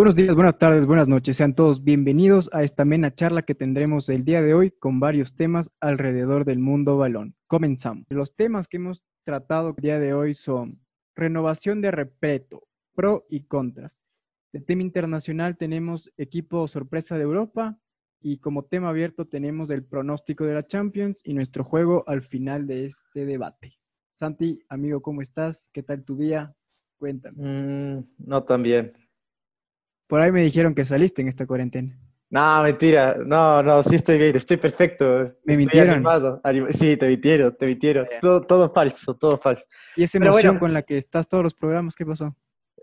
Buenos días, buenas tardes, buenas noches. Sean todos bienvenidos a esta mena charla que tendremos el día de hoy con varios temas alrededor del mundo balón. Comenzamos. Los temas que hemos tratado el día de hoy son renovación de Repeto, pro y contras. De tema internacional tenemos equipo sorpresa de Europa y como tema abierto tenemos el pronóstico de la Champions y nuestro juego al final de este debate. Santi, amigo, ¿cómo estás? ¿Qué tal tu día? Cuéntame. Mm, no tan bien. Por ahí me dijeron que saliste en esta cuarentena. No, mentira. No, no, sí estoy bien, estoy perfecto. ¿Me estoy mintieron? animado. Anim- Sí, te mintieron, te mintieron. Todo, todo falso, todo falso. Y esa emoción bueno. con la que estás todos los programas, ¿qué pasó?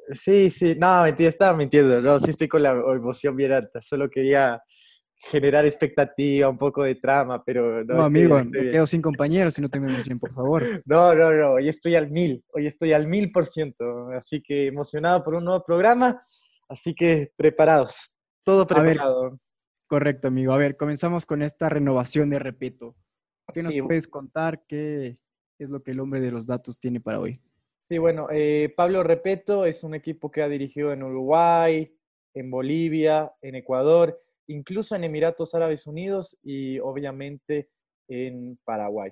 Sí, sí, no, mentira, estaba mintiendo. No, sí estoy con la emoción bien alta. Solo quería generar expectativa, un poco de trama, pero no, No, estoy amigo, estoy me quedo sin compañeros y no tengo emoción, por favor. No, no, no, hoy estoy al mil, hoy estoy al mil por ciento. Así que emocionado por un nuevo programa, así que preparados, todo A ver, preparado. Correcto, amigo. A ver, comenzamos con esta renovación de Repeto. ¿Qué nos puedes contar? ¿Qué es lo que el hombre de los datos tiene para hoy? Sí, bueno, eh, Pablo Repeto es un equipo que ha dirigido en Uruguay, en Bolivia, en Ecuador, incluso en Emiratos Árabes Unidos y obviamente en Paraguay.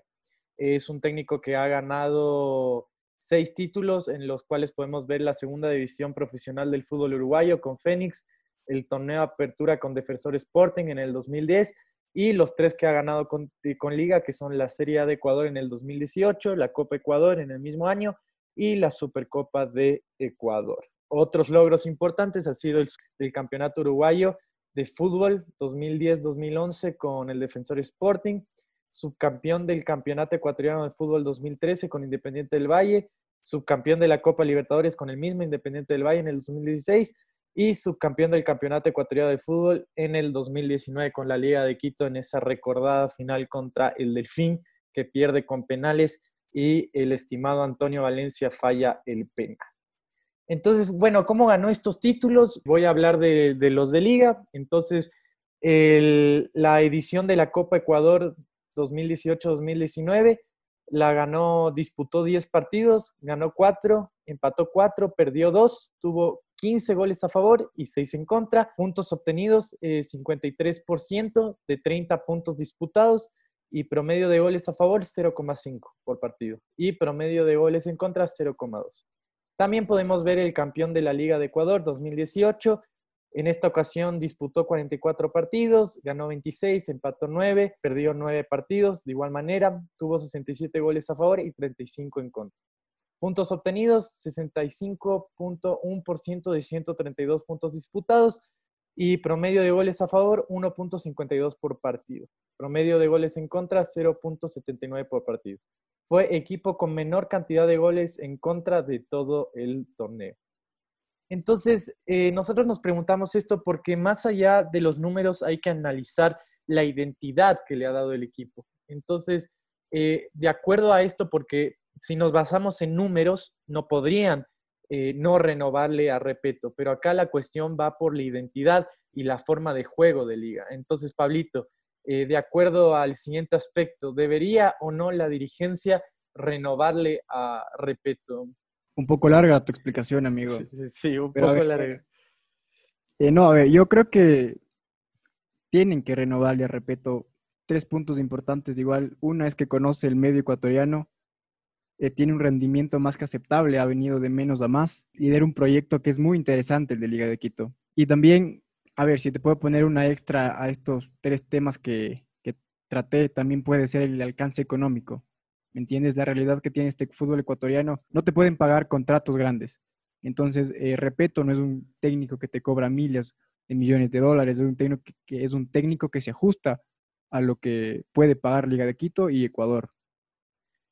Es un técnico que ha ganado seis títulos en los cuales podemos ver la segunda división profesional del fútbol uruguayo con Fénix, el torneo Apertura con Defensor Sporting en el 2010 y los tres que ha ganado con, con Liga, que son la Serie A de Ecuador en el 2018, la Copa Ecuador en el mismo año y la Supercopa de Ecuador. Otros logros importantes ha sido el, el Campeonato Uruguayo de Fútbol 2010-2011 con el Defensor Sporting, subcampeón del Campeonato Ecuatoriano de Fútbol 2013 con Independiente del Valle, subcampeón de la Copa Libertadores con el mismo Independiente del Valle en el 2016 y subcampeón del Campeonato Ecuatoriano de Fútbol en el 2019 con la Liga de Quito en esa recordada final contra el Delfín que pierde con penales y el estimado Antonio Valencia falla el penal. Entonces, bueno, ¿cómo ganó estos títulos? Voy a hablar de, los de liga. Entonces, la edición de la Copa Ecuador 2018-2019 la ganó, disputó 10 partidos, ganó 4, empató 4, perdió 2, tuvo 15 goles a favor y 6 en contra. Puntos obtenidos, eh, 53% de 30 puntos disputados y promedio de goles a favor 0,5 por partido y promedio de goles en contra 0,2. También podemos ver el campeón de la Liga de Ecuador 2018. En esta ocasión disputó 44 partidos, ganó 26, empató 9, perdió 9 partidos. De igual manera, tuvo 67 goles a favor y 35 en contra. Puntos obtenidos, 65.1% de 132 puntos disputados y promedio de goles a favor, 1.52 por partido. Promedio de goles en contra, 0.79 por partido. Fue equipo con menor cantidad de goles en contra de todo el torneo. Entonces, eh, nosotros nos preguntamos esto porque más allá de los números hay que analizar la identidad que le ha dado el equipo. Entonces, eh, de acuerdo a esto, porque si nos basamos en números, no podrían eh, no renovarle a Repeto, pero acá la cuestión va por la identidad y la forma de juego de liga. Entonces, Pablito, eh, de acuerdo al siguiente aspecto, ¿debería o no la dirigencia renovarle a Repeto? Un poco larga tu explicación, amigo. Sí, sí, un Pero poco ver, largo. Eh, no, a ver, yo creo que tienen que renovarle, repito, tres puntos importantes. Igual, una es que conoce el medio ecuatoriano, eh, tiene un rendimiento más que aceptable, ha venido de menos a más, lidera un proyecto que es muy interesante, el de Liga de Quito. Y también, a ver, si te puedo poner una extra a estos tres temas que, que traté, también puede ser el alcance económico. ¿Me entiendes? La realidad que tiene este fútbol ecuatoriano, no te pueden pagar contratos grandes. Entonces, eh, repito, no es un técnico que te cobra miles de millones de dólares, es un técnico que, que es un técnico que se ajusta a lo que puede pagar Liga de Quito y Ecuador.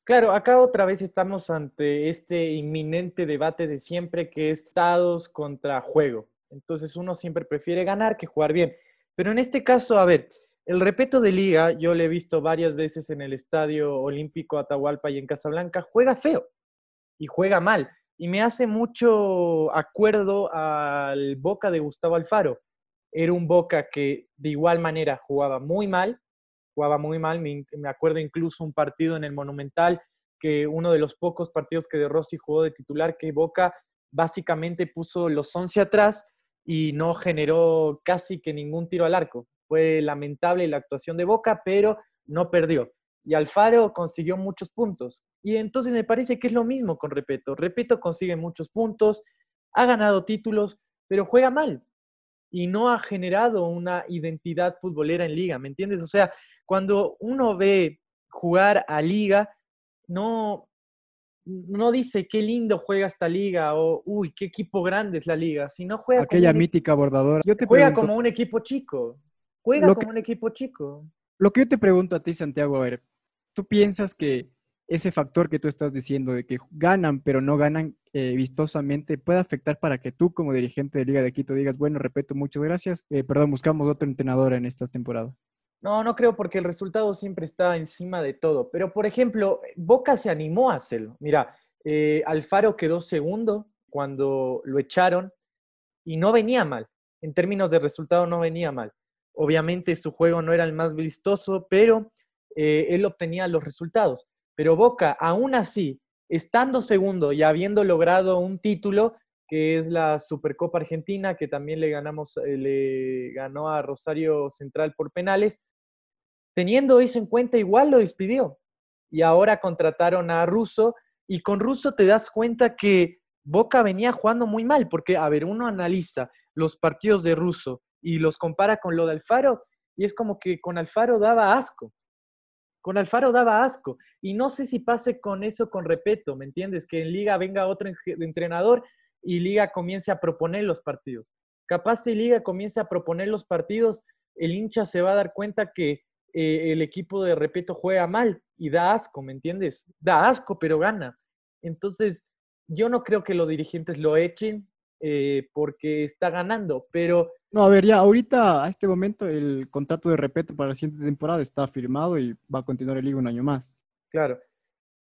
Claro, acá otra vez estamos ante este inminente debate de siempre que es estados contra juego. Entonces uno siempre prefiere ganar que jugar bien. Pero en este caso, a ver, el repeto de liga, yo lo he visto varias veces en el Estadio Olímpico Atahualpa y en Casablanca, juega feo y juega mal. Y me hace mucho acuerdo al Boca de Gustavo Alfaro. Era un Boca que de igual manera jugaba muy mal, jugaba muy mal. Me, me acuerdo incluso un partido en el Monumental, que uno de los pocos partidos que De Rossi jugó de titular, que Boca básicamente puso los 11 atrás y no generó casi que ningún tiro al arco. Fue lamentable la actuación de Boca, pero no perdió. Y Alfaro consiguió muchos puntos. Y entonces me parece que es lo mismo con Repeto. Repeto consigue muchos puntos, ha ganado títulos, pero juega mal y no ha generado una identidad futbolera en liga, ¿me entiendes? O sea, cuando uno ve jugar a liga, no, no dice qué lindo juega esta liga o uy, qué equipo grande es la liga, sino juega aquella mítica bordadora. Yo te juega como un equipo chico. Juega como un equipo chico. Lo que yo te pregunto a ti, Santiago, a ver, ¿tú piensas que ese factor que tú estás diciendo de que ganan pero no ganan eh, vistosamente puede afectar para que tú como dirigente de Liga de Quito digas, bueno, repito, muchas gracias, eh, perdón, buscamos otro entrenador en esta temporada? No, no creo porque el resultado siempre está encima de todo. Pero, por ejemplo, Boca se animó a hacerlo. Mira, eh, Alfaro quedó segundo cuando lo echaron y no venía mal. En términos de resultado no venía mal. Obviamente su juego no era el más vistoso, pero eh, él obtenía los resultados. Pero Boca, aún así, estando segundo y habiendo logrado un título, que es la Supercopa Argentina, que también le ganamos, eh, le ganó a Rosario Central por penales, teniendo eso en cuenta, igual lo despidió. Y ahora contrataron a Russo, y con Russo te das cuenta que Boca venía jugando muy mal, porque, a ver, uno analiza los partidos de Russo y los compara con lo de Alfaro, y es como que con Alfaro daba asco. Con Alfaro daba asco. Y no sé si pase con eso con Repeto, ¿me entiendes? Que en Liga venga otro entrenador y Liga comience a proponer los partidos. Capaz si Liga comience a proponer los partidos, el hincha se va a dar cuenta que eh, el equipo de Repeto juega mal y da asco, ¿me entiendes? Da asco, pero gana. Entonces, yo no creo que los dirigentes lo echen eh, porque está ganando, pero no, a ver, ya ahorita, a este momento, el contrato de repeto para la siguiente temporada está firmado y va a continuar el liga un año más. Claro,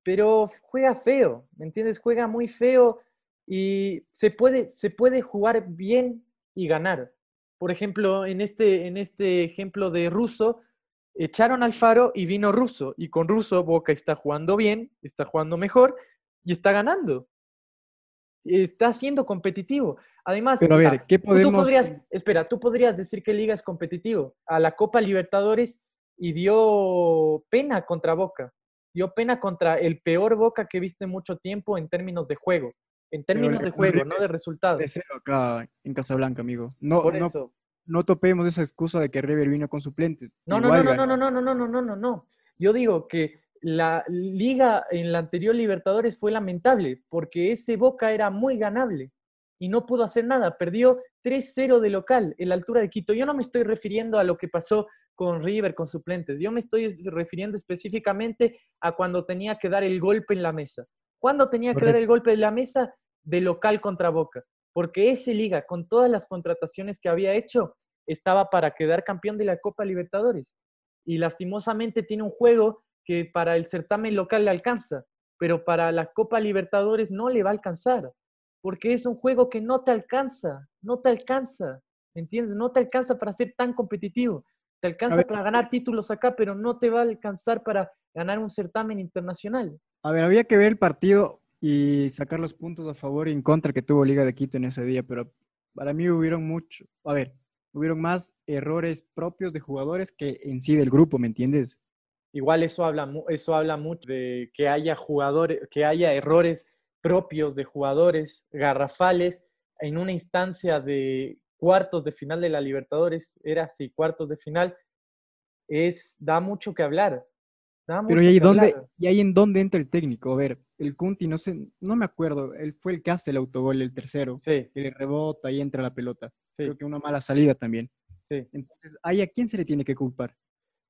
pero juega feo, ¿me entiendes? Juega muy feo y se puede, se puede jugar bien y ganar. Por ejemplo, en este, en este ejemplo de Russo, echaron al Faro y vino Russo. Y con Russo Boca está jugando bien, está jugando mejor y está ganando. Está siendo competitivo. Además, Pero a ver, ¿qué podemos... tú podrías, espera, tú podrías decir que Liga es competitivo. A la Copa Libertadores y dio pena contra Boca. Dio pena contra el peor Boca que he visto en mucho tiempo en términos de juego. En términos de juego, no de resultados. De cero acá en Casablanca, amigo. No, Por eso. No, topemos esa excusa de que River vino con suplentes. No, no, no, no, no, no, no, no, no, no, no, no. Yo digo que la liga en la anterior Libertadores fue lamentable porque ese Boca era muy ganable y no pudo hacer nada. Perdió 3-0 de local en la altura de Quito. Yo no me estoy refiriendo a lo que pasó con River, con suplentes. Yo me estoy refiriendo específicamente a cuando tenía que dar el golpe en la mesa. ¿Cuándo tenía que dar el golpe en la mesa? De local contra Boca. Porque ese liga, con todas las contrataciones que había hecho, estaba para quedar campeón de la Copa Libertadores. Y lastimosamente tiene un juego que para el certamen local le alcanza, pero para la Copa Libertadores no le va a alcanzar porque es un juego que no te alcanza, no te alcanza, ¿me entiendes? No te alcanza para ser tan competitivo. Te alcanza para ganar títulos acá, pero no te va a alcanzar para ganar un certamen internacional. A ver, había que ver el partido y sacar los puntos a favor y en contra que tuvo Liga de Quito en ese día, pero para mí hubieron mucho, a ver, hubieron más errores propios de jugadores que en sí del grupo, ¿me entiendes? Igual eso habla, eso habla mucho de que haya jugadores, que haya errores propios de jugadores garrafales en una instancia de cuartos de final de la Libertadores, era así, cuartos de final, es, da mucho que hablar. Pero ¿y ahí, dónde, ¿y ahí en dónde entra el técnico? A ver, el Kunti, no sé, no me acuerdo, él fue el que hace el autogol, el tercero, sí. que le rebota y entra la pelota. Creo que una mala salida también. Sí. Entonces, ¿ahí a quién se le tiene que culpar?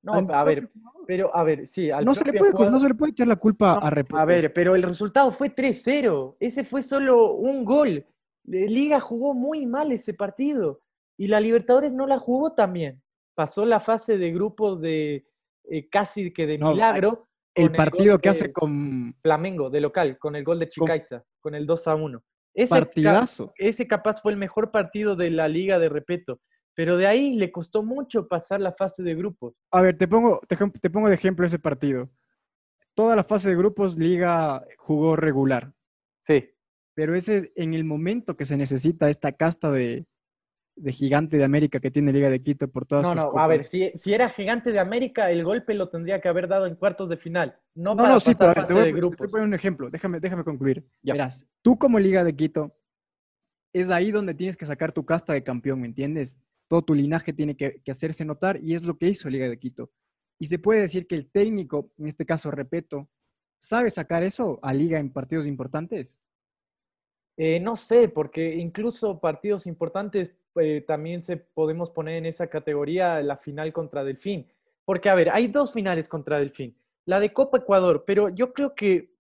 No, a ver, pero a ver, sí. no, se le puede, no se le puede echar la culpa a Repeto. A ver, pero el resultado fue 3-0. Ese fue solo un gol. Liga jugó muy mal ese partido. Y la Libertadores no la jugó también. Pasó la fase de grupos de eh, casi que de milagro. El partido que hace con Flamengo, de local, con el gol de Chicaiza, con, el 2 1. Ese Partidazo. ese capaz fue el mejor partido de la Liga de Repeto. Pero de ahí le costó mucho pasar la fase de grupos. A ver, te pongo, te, pongo de ejemplo ese partido. Toda la fase de grupos, Liga jugó regular. Sí. Pero ese es en el momento que se necesita esta casta de, de gigante de América que tiene Liga de Quito por todas No, sus no, a copas. ver, si, si era gigante de América, el golpe lo tendría que haber dado en cuartos de final, no, No, para no, sí, pero a fase voy a de pon- te voy a grupos. poner un ejemplo. Déjame, déjame concluir. Ya. Verás, tú como Liga de Quito, es ahí donde tienes que sacar tu casta de campeón, ¿me entiendes? Todo tu linaje tiene que, hacerse notar y es lo que hizo Liga de Quito. Y se puede decir que el técnico, en este caso, repito, sabe sacar eso a Liga en partidos importantes. Eh, no sé, porque incluso partidos importantes eh, también se podemos poner en esa categoría la final contra Delfín. Porque, a ver, hay dos finales contra Delfín. La de Copa Ecuador, pero yo creo que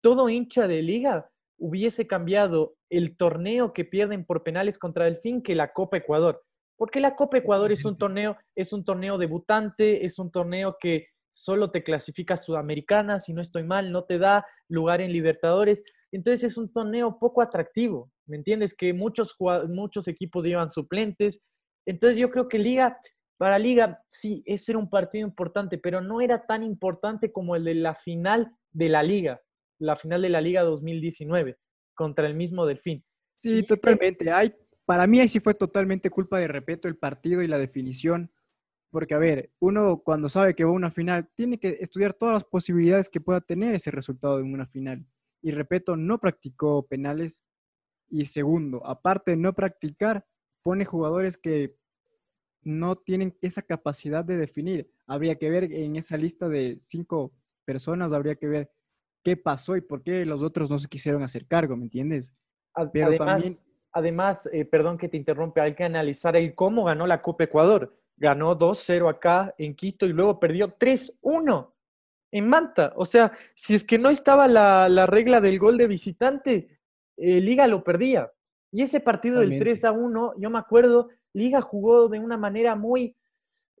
todo hincha de liga hubiese cambiado el torneo que pierden por penales contra Delfín que la Copa Ecuador. Porque la Copa Ecuador es un torneo, es un torneo debutante, es un torneo que solo te clasifica Sudamericana, si no estoy mal, no te da lugar en Libertadores. Entonces es un torneo poco atractivo, ¿me entiendes? Que muchos, muchos equipos llevan suplentes. Entonces yo creo que Liga, para Liga, sí, ese era un partido importante, pero no era tan importante como el de la final de la Liga, la final de la Liga 2019 contra el mismo Delfín. Sí, totalmente. Hay, para mí ahí sí fue totalmente culpa de Repeto el partido y la definición. Porque, a ver, uno cuando sabe que va a una final, tiene que estudiar todas las posibilidades que pueda tener ese resultado en una final. Y Repeto no practicó penales. Y segundo, aparte de no practicar, pone jugadores que no tienen esa capacidad de definir. Habría que ver en esa lista de cinco personas, habría que ver qué pasó y por qué los otros no se quisieron hacer cargo, ¿me entiendes? Pero además, también- además eh, perdón que te interrumpe, hay que analizar el cómo ganó la Copa Ecuador. Ganó 2-0 acá en Quito y luego perdió 3-1 en Manta. O sea, si es que no estaba la, la regla del gol de visitante, eh, Liga lo perdía. Y ese partido del Totalmente. 3 a 1, yo me acuerdo, Liga jugó de una manera muy,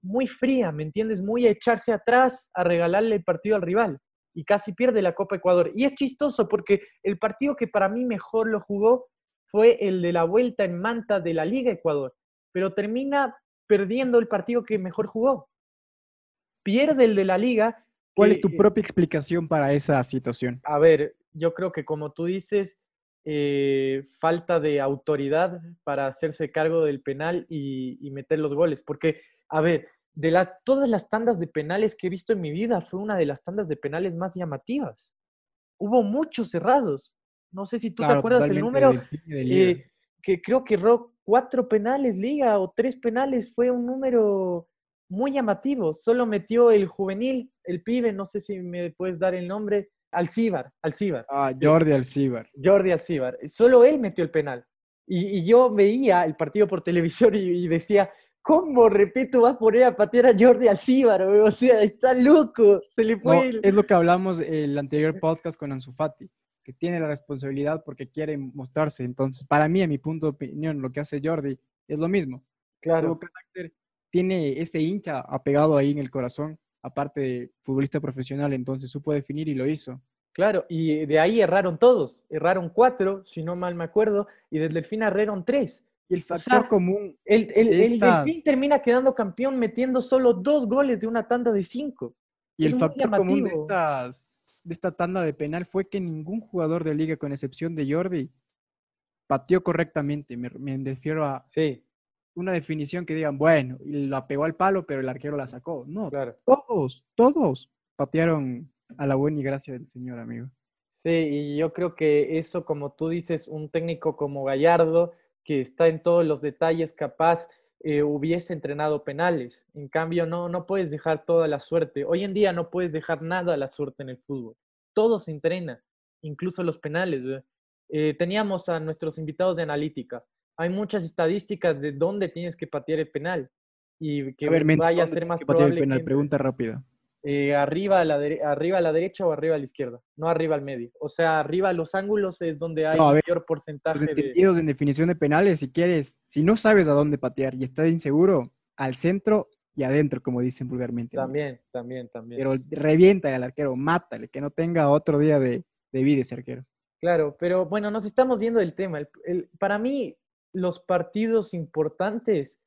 muy fría, ¿me entiendes? Muy a echarse atrás, a regalarle el partido al rival. Y casi pierde la Copa Ecuador. Y es chistoso porque el partido que para mí mejor lo jugó fue el de la vuelta en Manta de la Liga Ecuador. Pero termina perdiendo el partido que mejor jugó. Pierde el de la Liga. ¿Cuál que, es tu eh, propia explicación para esa situación? a ver, yo creo que como tú dices, eh, falta de autoridad para hacerse cargo del penal y, y meter los goles. Porque, a ver, de las, todas las tandas de penales que he visto en mi vida, fue una de las tandas de penales más llamativas. Hubo muchos cerrados. No sé si tú te acuerdas el número, del eh, que creo que erró cuatro penales liga o tres penales, fue un número muy llamativo. Solo metió el juvenil, el pibe, no sé si me puedes dar el nombre, Alcíbar, Alcíbar, Ah, Jordi Alcibar. Jordi Alcíbar. Solo él metió el penal. Y, y yo veía el partido por televisión y, y decía, ¿cómo, repito, va a poner a patear a Jordi Alcíbar? O sea, está loco, se le No, fue el... es lo que hablamos el anterior podcast con Ansu Fati, que tiene la responsabilidad porque quiere mostrarse. Entonces, para mí, en mi punto de opinión, lo que hace Jordi es lo mismo. Claro. Carácter, tiene ese hincha apegado ahí en el corazón, aparte de futbolista profesional, entonces supo definir y lo hizo. Claro, y de ahí erraron todos. Erraron cuatro, si no mal me acuerdo, y del Delfín erraron tres. Y el O factor sea, común, El, el, el Estas- Delfín termina quedando campeón metiendo solo dos goles de una tanda de cinco. y es el factor común de, estas, de esta tanda de penal fue que ningún jugador de liga, con excepción de Jordi, pateó correctamente. Me, me refiero a Sí, una definición que digan, bueno, y la pegó al palo, pero el arquero la sacó. No, claro. todos, todos patearon a la buena y gracia del señor, amigo. Sí, y yo creo que eso, como tú dices, un técnico como Gallardo, que está en todos los detalles, capaz eh, hubiese entrenado penales. En cambio, no, no puedes dejar toda la suerte. Hoy en día no puedes dejar nada a la suerte en el fútbol. Todo se entrena, incluso los penales. Eh, teníamos a nuestros invitados de analítica. Hay muchas estadísticas de dónde tienes que patear el penal y que A ver, vaya a ¿dónde ser más el probable penal? que Pregunta rápida. Eh, arriba, a la arriba a la derecha o arriba a la izquierda, no arriba al medio. O sea, arriba a los ángulos es donde hay No, a ver, mayor Los porcentaje de... entendidos en definición de penales, si quieres, si no sabes a dónde patear y estás inseguro, al centro y adentro, como dicen vulgarmente. También, también, también. Pero revienta al arquero, mátale, que no tenga otro día de, de vida ese arquero. Claro, pero bueno, nos estamos yendo del tema. El- el- para mí, los partidos importantes,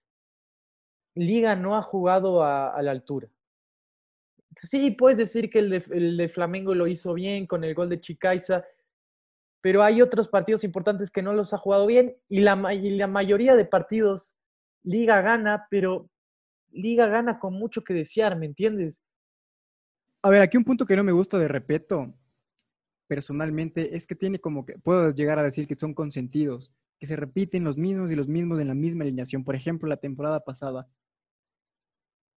Liga no ha jugado a, a la altura. Sí, puedes decir que el de, Flamengo lo hizo bien con el gol de Chicaiza, pero hay otros partidos importantes que no los ha jugado bien y la, y la mayoría de partidos Liga gana, pero Liga gana con mucho que desear, ¿me entiendes? A ver, aquí un punto que no me gusta de Repeto, personalmente, es que tiene como que, puedo llegar a decir que son consentidos, que se repiten los mismos y los mismos en la misma alineación. Por ejemplo, la temporada pasada,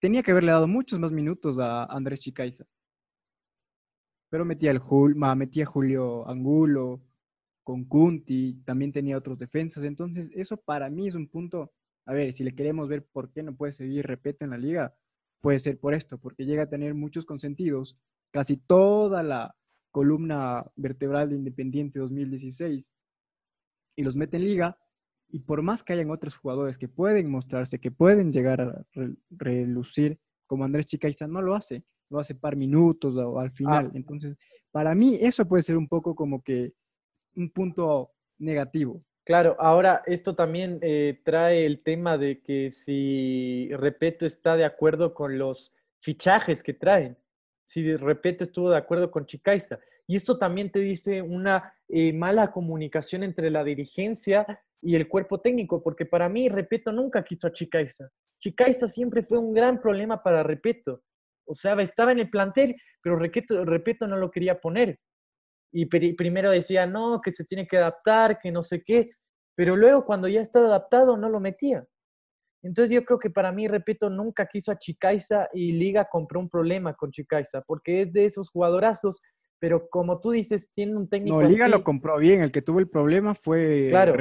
tenía que haberle dado muchos más minutos a Andrés Chicaiza. Pero metía, el metía a Julio Angulo, con Kunti, también tenía otros defensas. Entonces, eso para mí es un punto. A ver, si le queremos ver por qué no puede seguir Repeto en la liga, puede ser por esto, porque llega a tener muchos consentidos. Casi toda la columna vertebral de Independiente 2016 y los mete en liga. Y por más que hayan otros jugadores que pueden mostrarse, que pueden llegar a relucir, como Andrés Chicaiza, no lo hace. Lo hace par minutos o al final. Ah. Entonces, para mí eso puede ser un poco como que un punto negativo. Claro, ahora esto también eh, trae el tema de que si Repeto está de acuerdo con los fichajes que traen, si Repeto estuvo de acuerdo con Chicaiza. Y esto también te dice una eh, mala comunicación entre la dirigencia y el cuerpo técnico, porque para mí Repeto nunca quiso a Chicaiza. Chicaiza siempre fue un gran problema para Repeto. O sea, estaba en el plantel, pero Repeto, Repeto no lo quería poner y primero decía, no, que se tiene que adaptar, que no sé qué, pero luego cuando ya estaba adaptado no lo metía. Entonces yo creo que para mí, repito, nunca quiso a Chicaiza y Liga compró un problema con Chicaiza, porque es de esos jugadorazos, pero como tú dices, tiene un técnico... No, Liga lo compró bien, el que tuvo el problema fue... Claro,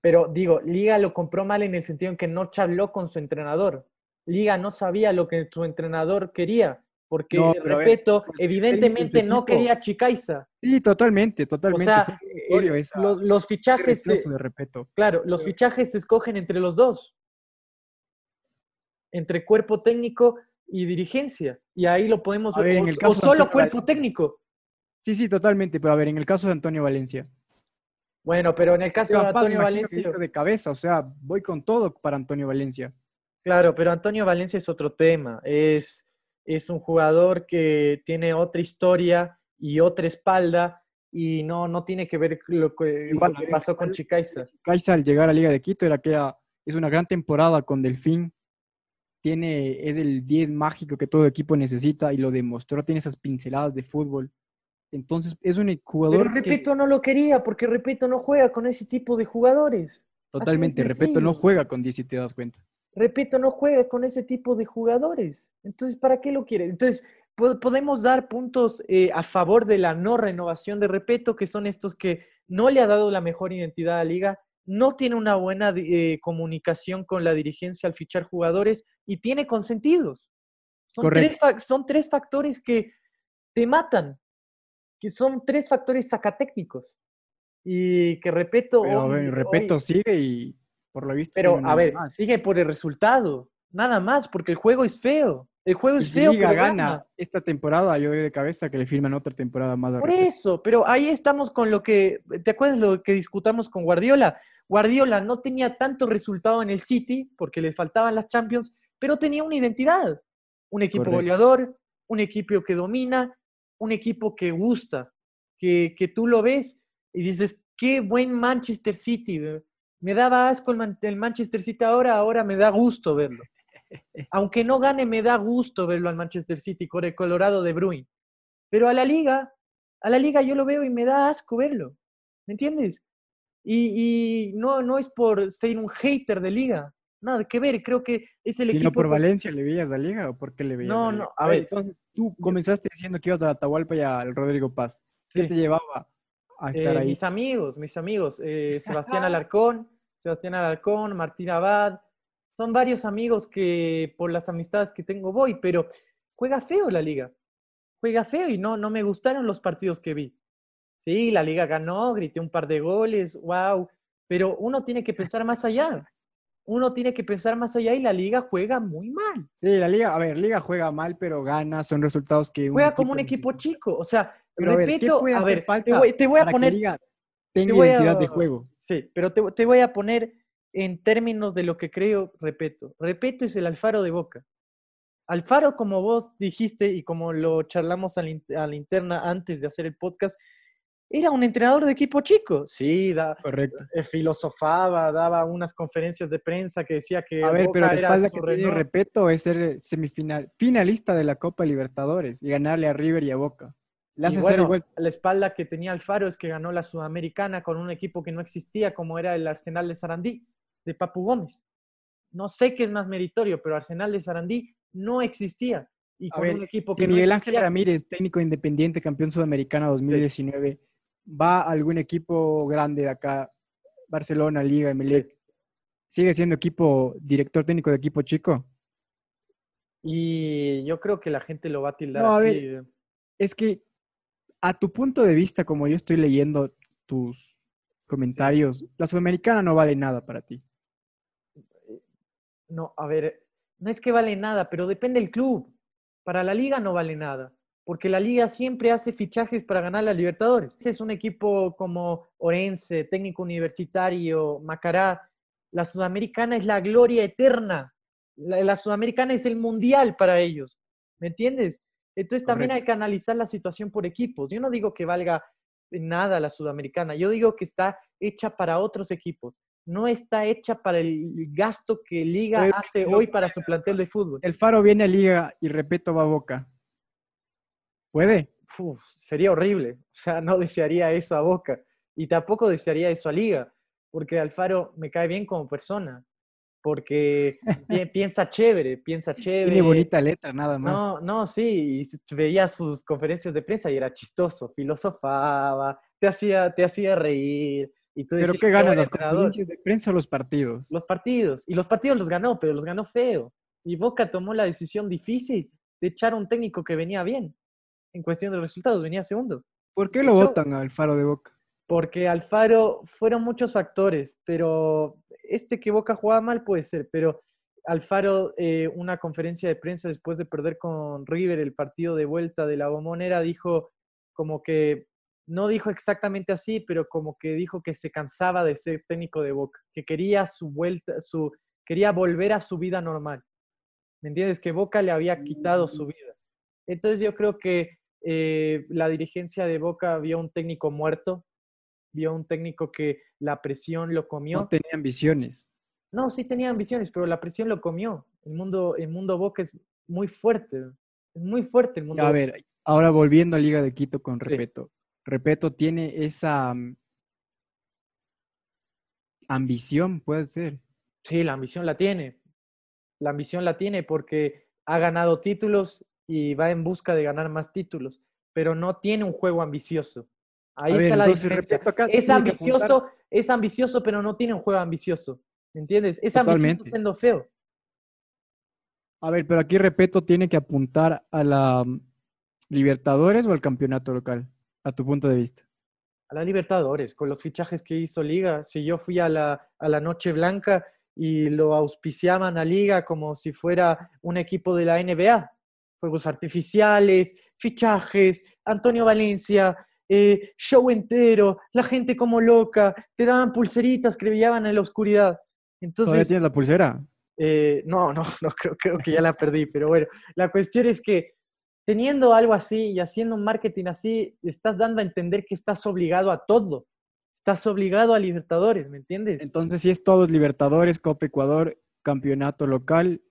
pero digo, Liga lo compró mal en el sentido en que no charló con su entrenador. Liga no sabía lo que su entrenador quería. Porque, repito, evidentemente no quería Chicaiza. Sí, totalmente, totalmente. O sea, los, fichajes. Se, Claro, los fichajes se escogen entre los dos. Entre cuerpo técnico y dirigencia. Y ahí lo podemos ver. en el caso o solo cuerpo técnico. Sí, sí, totalmente. Pero a ver, en el caso de Antonio Valencia. Bueno, pero en el caso de Antonio Valencia. De cabeza, o sea, voy con todo para Antonio Valencia. Claro, pero Antonio Valencia es otro tema. Es es un jugador que tiene otra historia y otra espalda y no, no tiene que ver lo que, lo que pasó con Chicaiza. Chicaiza al llegar a Liga de Quito era que es una gran temporada con Delfín. Tiene, es el 10 mágico que todo equipo necesita y lo demostró, tiene esas pinceladas de fútbol. Entonces es un jugador. Pero repito, no lo quería, porque repito, no juega con ese tipo de jugadores. Totalmente, repito, no juega con 10 si te das cuenta repito, no juega con ese tipo de jugadores. Entonces, ¿para qué lo quiere? Entonces, podemos dar puntos eh, a favor de la no renovación de Repeto, que son estos que no le ha dado la mejor identidad a la liga, no tiene una buena eh, comunicación con la dirigencia al fichar jugadores y tiene consentidos. Son tres, son tres factores que te matan, que son tres factores sacatécnicos. Y que Repeto... Pero, Repeto sigue y por lo visto. Pero, a ver, sigue por el resultado. Nada más, porque el juego es feo. El juego es feo. Liga gana esta temporada, yo doy de cabeza que le firman otra temporada más. Por eso, pero ahí estamos con lo que. ¿Te acuerdas lo que discutamos con Guardiola? Guardiola no tenía tanto resultado en el City porque le faltaban las Champions, pero tenía una identidad. Un equipo goleador, un equipo que domina, un equipo que gusta, que, que tú lo ves y dices, qué buen Manchester City. Me daba asco el, Manchester City ahora, ahora me da gusto verlo. Aunque no gane, me da gusto verlo al Manchester City con el Colorado de Bruin. Pero a la liga, a la liga yo lo veo y me da asco verlo. ¿Me entiendes? Y, no, no es por ser un hater de liga. Nada que ver, creo que es el equipo. por Valencia le veías a Liga o por qué le veías? No, no, a ver. Entonces, tú comenzaste diciendo que ibas a Atahualpa y al Rodrigo Paz. ¿Qué te llevaba eh, mis amigos, mis amigos, eh, Sebastián Alarcón, Sebastián Alarcón, Martín Abad, son varios amigos que por las amistades que tengo voy, pero juega feo la liga, juega feo y no, no me gustaron los partidos que vi. Sí, la liga ganó, grité un par de goles, wow, pero uno tiene que pensar más allá. Uno tiene que pensar más allá y la liga juega muy mal. Sí, la liga, a ver, liga juega mal, pero gana, son resultados que... Juega como un equipo chico, o sea, pero repito, a ver, te, voy, a poner. identidad de juego. Sí, pero te, voy a poner en términos de lo que creo, repito. Repito es el Alfaro de Boca. Alfaro, como vos dijiste y como lo charlamos a la, interna antes de hacer el podcast, era un entrenador de equipo chico. Sí, da, Correcto. eh, filosofaba, daba unas conferencias de prensa que decía que A ver, Boca pero la era espalda su que tiene reloj. Repeto es ser semifinal, finalista de la Copa Libertadores y ganarle a River y a Boca. Le Y hace hacer bueno, igual. la espalda que tenía Alfaro es que ganó la Sudamericana con un equipo que no existía, como era el Arsenal de Sarandí, de Papu Gómez. No sé qué es más meritorio, pero Arsenal de Sarandí no existía. Y A con ver, un equipo Si que no Miguel Ángel existía, Ramírez, técnico independiente, campeón sudamericano 2019, va a algún equipo grande de acá, Barcelona, Liga, Emelec, ¿sigue siendo equipo, director técnico de equipo chico? Y yo creo que la gente lo va a tildar No, a así. ver, eh. Es que a tu punto de vista, como yo estoy leyendo tus comentarios, la sudamericana no vale nada para ti. No, a ver, no es que vale nada, pero depende del club. Para la liga no vale nada, porque la liga siempre hace fichajes para ganar la Libertadores. Ese es un equipo como Orense, técnico universitario, Macará. La sudamericana es la gloria eterna. La, la sudamericana es el mundial para ellos. ¿Me entiendes? Entonces también hay Correcto. que analizar la situación por equipos. Yo no digo que valga nada la sudamericana, yo digo que está hecha para otros equipos. No está hecha para el gasto que Liga Pero- hace hoy para su plantel de fútbol. El Faro viene a Liga y Repeto va a Boca. ¿Puede? Uf, sería horrible. O sea, no desearía eso a Boca. Y tampoco desearía eso a Liga. Porque Alfaro me cae bien como persona. Porque pi- piensa chévere, piensa chévere. Tiene bonita letra, nada más. No, no, sí, y veía sus conferencias de prensa y era chistoso, filosofaba, te hacía, te hacía reír. Y tú ¿Pero decías, qué "Qué ganas, buen las entrenador". conferencias de prensa o los partidos? Los partidos. Y los partidos los ganó, pero los ganó feo. Y Boca tomó la decisión difícil de echar a un técnico que venía bien. En cuestión de resultados, venía segundo. ¿Por qué lo Yo- votan al Faro de Boca? Porque Alfaro fueron muchos factores, pero este que Boca jugaba mal puede ser, pero Alfaro, eh, una conferencia de prensa después de perder con River el partido de vuelta de la bombonera, dijo como que, no dijo exactamente así, pero como que dijo que se cansaba de ser técnico de Boca, que quería su vuelta, su, quería volver a su vida normal. ¿Me entiendes? Que Boca le había quitado su vida. Entonces yo creo que eh, la dirigencia de Boca vio un técnico muerto, vio un técnico que la presión lo comió. No tenía ambiciones. No, sí tenía ambiciones, pero la presión lo comió. El mundo, el mundo Boca es muy fuerte. Es muy fuerte el mundo. A Boca. ver, ahora volviendo a Liga de Quito con Sí. Repeto. Repeto tiene esa mm, ambición, puede ser. Sí, la ambición la tiene. La ambición la tiene porque ha ganado títulos y va en busca de ganar más títulos, pero no tiene un juego ambicioso. Ahí A ver, está la entonces, diferencia. Acá Es ambicioso, es ambicioso, pero no tiene un juego ambicioso. ¿Me entiendes? Es ambicioso siendo feo. A ver, pero aquí Repeto tiene que apuntar a la mm, Libertadores o al campeonato local, a tu punto de vista. a la Libertadores, con los fichajes que hizo Liga. Si yo fui a la, a la Noche Blanca y lo auspiciaban a Liga como si fuera un equipo de la NBA, fuegos artificiales, fichajes, Antonio Valencia, eh, show entero, la gente como loca, te daban pulseritas que brillaban en la oscuridad. ¿Todavía Entonces, tienes la pulsera? eh, no, no, no creo, creo que ya la perdí, pero bueno, la cuestión es que teniendo algo así y haciendo un marketing así, estás dando a entender que estás obligado a todo. Estás obligado a Libertadores, ¿me entiendes? Entonces, si es todos Libertadores, Copa Ecuador, campeonato local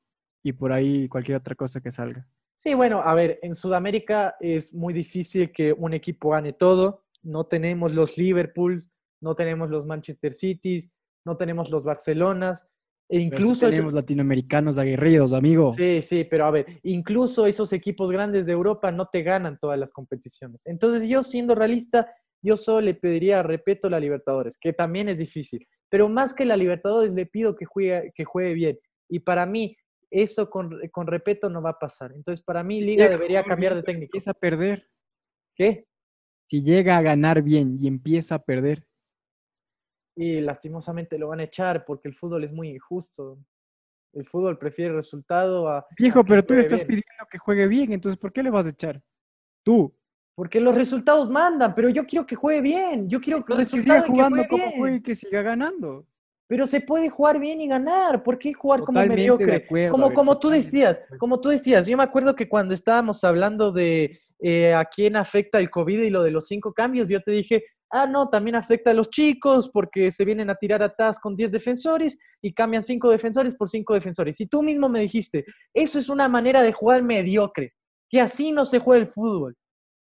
y por ahí cualquier otra cosa que salga. Sí, bueno, a ver, en Sudamérica es muy difícil que un equipo gane todo. No tenemos los Liverpool, no tenemos los Manchester Cities, no tenemos los Barcelonas. E Pero incluso esos- tenemos latinoamericanos aguerridos, amigo. Sí, sí, pero a ver, incluso esos equipos grandes de Europa no te ganan todas las competiciones. Entonces, yo siendo realista, yo solo le pediría respeto a la Libertadores, que también es difícil. Pero más que la Libertadores, le pido que juegue, que juegue bien. Y para mí, eso con, con respeto no va a pasar. Entonces, para mí, Liga debería cambiar de técnico. Empieza a perder. ¿Qué? Si llega a ganar bien y empieza a perder, Y lastimosamente lo van a echar porque el fútbol es muy injusto. El fútbol prefiere el resultado a... viejo, pero tú le estás bien. pidiendo que juegue bien, entonces ¿por qué le vas a echar? Tú. Porque los resultados mandan, pero yo quiero que juegue bien. Yo quiero que siga resultados que jugando juegue como bien. juegue y que siga ganando. Pero se puede jugar bien y ganar. ¿Por qué jugar como Totalmente mediocre? acuerdo, como ver, como tú decías, como tú decías. Yo me acuerdo que cuando estábamos hablando de, eh, a quién afecta el COVID y lo de los cinco cambios. Yo te dije, ah, no, también afecta a los chicos porque se vienen a tirar atrás con 10 defensores y cambian cinco defensores por cinco defensores. Y tú mismo me dijiste, eso es una manera de jugar mediocre, que así no se juega el fútbol.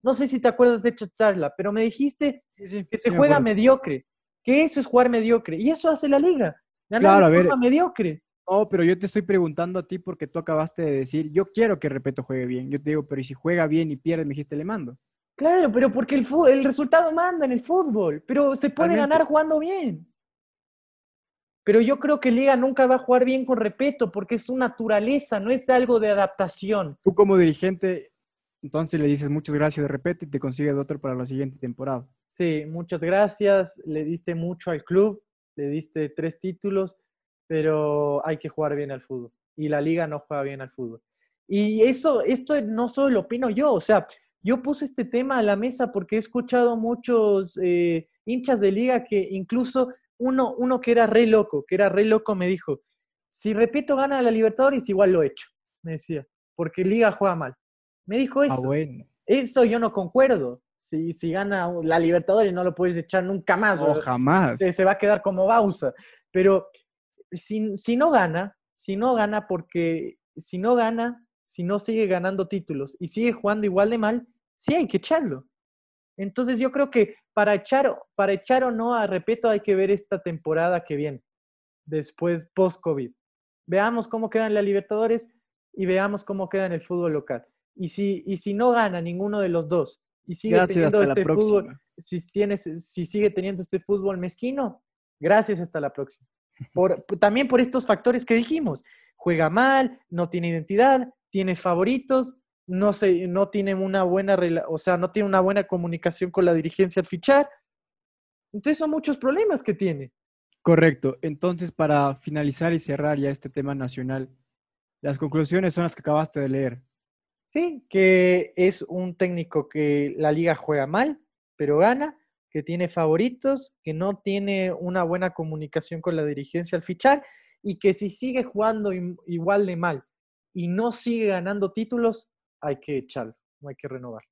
No sé si te acuerdas de esta charla, pero me dijiste que se juega mediocre, que eso es jugar mediocre. Y eso hace la liga. claro, a ver, mediocre. No, pero yo te estoy preguntando a ti porque tú acabaste de decir, yo quiero que Repeto juegue bien. Yo te digo, pero ¿y si juega bien y pierde? Me dijiste, le mando. Claro, pero porque el, el resultado manda en el fútbol, pero se puede ganar jugando bien. Pero yo creo que Liga nunca va a jugar bien con Repeto porque es su naturaleza, no es algo de adaptación. Tú como dirigente entonces le dices muchas gracias de repente y te consigues otro para la siguiente temporada. Sí, muchas gracias. Le diste mucho al club, le diste tres títulos, pero hay que jugar bien al fútbol. Y la liga no juega bien al fútbol. Y eso, esto no solo lo opino yo, o sea, yo puse este tema a la mesa porque he escuchado muchos eh, hinchas de liga que incluso uno, uno que era re loco, que era re loco, me dijo, si repito gana la Libertadores, igual lo he hecho, me decía, porque liga juega mal. Me dijo ah, eso. bueno. Eso yo no concuerdo. Si, si gana la Libertadores no lo puedes echar nunca más. O jamás. Se, va a quedar como Bausa. Pero si, si no gana, si no gana porque si no gana, si no sigue ganando títulos y sigue jugando igual de mal, sí hay que echarlo. Entonces yo creo que para echar, para echar o no a Repeto hay que ver esta temporada que viene, después post-COVID. Veamos cómo quedan en la Libertadores y veamos cómo queda en el fútbol local. Y si, y si no gana ninguno de los dos y sigue teniendo este fútbol, si, tienes, si sigue teniendo este fútbol mezquino, gracias hasta la próxima. Por, también por estos factores que dijimos. Juega mal, no tiene identidad, tiene favoritos, no, se, no tiene una buena, o sea, no tiene una buena comunicación con la dirigencia al fichar. Entonces son muchos problemas que tiene. Correcto. Entonces, para finalizar y cerrar ya este tema nacional, las conclusiones son las que acabaste de leer. Sí, que es un técnico que la liga juega mal, pero gana, que tiene favoritos, que no tiene una buena comunicación con la dirigencia al fichar y que si sigue jugando igual de mal y no sigue ganando títulos, hay que echarlo, no hay que renovar.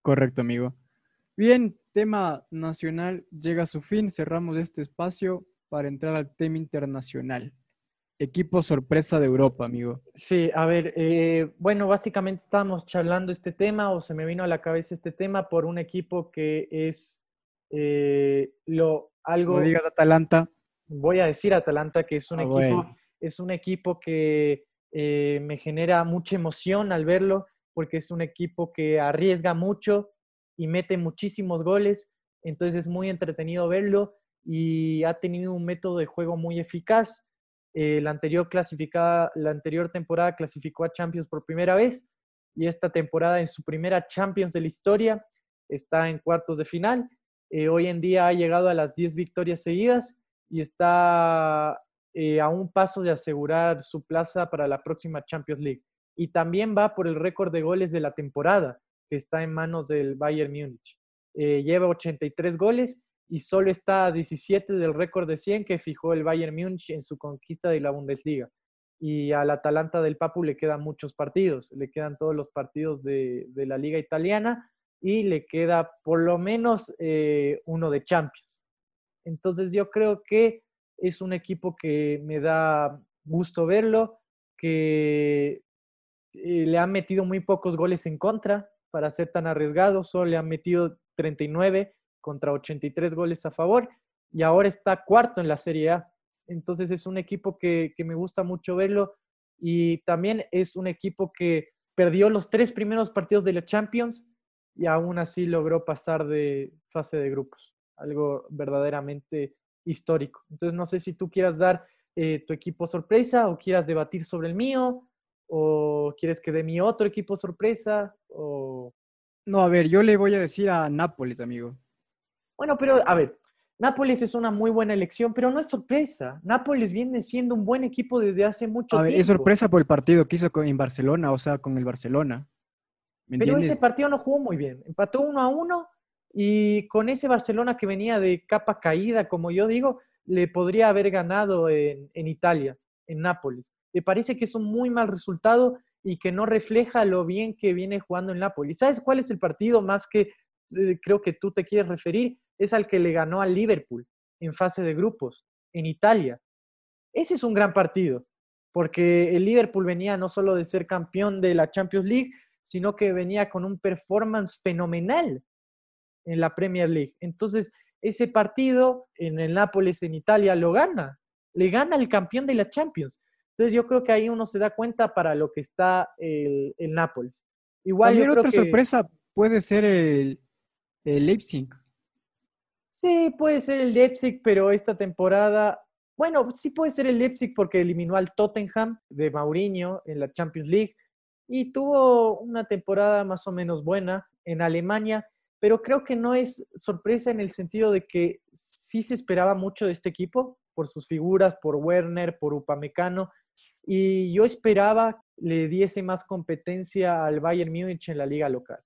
Correcto, amigo. Bien, tema nacional llega a su fin. Cerramos este espacio para entrar al tema internacional. Equipo sorpresa de Europa, amigo. Sí, a ver, eh, bueno, básicamente estábamos charlando este tema o se me vino a la cabeza este tema por un equipo que es eh, lo algo. No digas Atalanta. Voy a decir Atalanta que es un ah, equipo, es un equipo que eh, me genera mucha emoción al verlo porque es un equipo que arriesga mucho y mete muchísimos goles, entonces es muy entretenido verlo y ha tenido un método de juego muy eficaz eh, la, anterior temporada clasificó a Champions por primera vez y esta temporada en su primera Champions de la historia está en cuartos de final. Eh, hoy en día ha llegado a las 10 victorias seguidas y está eh, a un paso de asegurar su plaza para la próxima Champions League. Y también va por el récord de goles de la temporada, que está en manos del Bayern Múnich. lleva 83 goles y solo está a 17 del récord de 100 que fijó el Bayern Múnich en su conquista de la Bundesliga. Y al Atalanta del Papu le quedan muchos partidos, le quedan todos los partidos de, la liga italiana y le queda por lo menos eh, uno de Champions. Entonces yo creo que es un equipo que me da gusto verlo, que eh, le han metido muy pocos goles en contra para ser tan arriesgado, solo le han metido 39 contra 83 goles a favor y ahora está cuarto en la Serie A. Entonces es un equipo que, me gusta mucho verlo y también es un equipo que perdió los tres primeros partidos de la Champions y aún así logró pasar de fase de grupos. Algo verdaderamente histórico. Entonces no sé si tú quieras dar eh, tu equipo sorpresa o quieras debatir sobre el mío o quieres que dé mi otro equipo sorpresa o... No, a ver, yo le voy a decir a Nápoles, amigo. Bueno, pero a ver, Nápoles es una muy buena elección, pero no es sorpresa. Nápoles viene siendo un buen equipo desde hace mucho tiempo. A ver, es sorpresa por el partido que hizo en Barcelona, o sea, con el Barcelona. pero ese partido no jugó muy bien. Empató uno a uno y con ese Barcelona que venía de capa caída, como yo digo, le podría haber ganado en, en Italia, en Nápoles. Me parece que es un muy mal resultado y que no refleja lo bien que viene jugando el Napoli. ¿Sabes cuál es el partido más que eh, creo que tú te quieres referir? Es al que le ganó al Liverpool en fase de grupos en Italia. Ese es un gran partido, porque el Liverpool venía no solo de ser campeón de la Champions League, sino que venía con un performance fenomenal en la Premier League. Entonces, ese partido en el Nápoles, en Italia, lo gana. Le gana el campeón de la Champions. Entonces, yo creo que ahí uno se da cuenta para lo que está el, Nápoles. Igual También otra sorpresa puede ser el, el Leipzig. Sí, puede ser el Leipzig, pero esta temporada, bueno, sí puede ser el Leipzig porque eliminó al Tottenham de Mourinho en la Champions League y tuvo una temporada más o menos buena en Alemania, pero creo que no es sorpresa en el sentido de que sí se esperaba mucho de este equipo por sus figuras, por Werner, por Upamecano, y yo esperaba le diese más competencia al Bayern Múnich en la liga local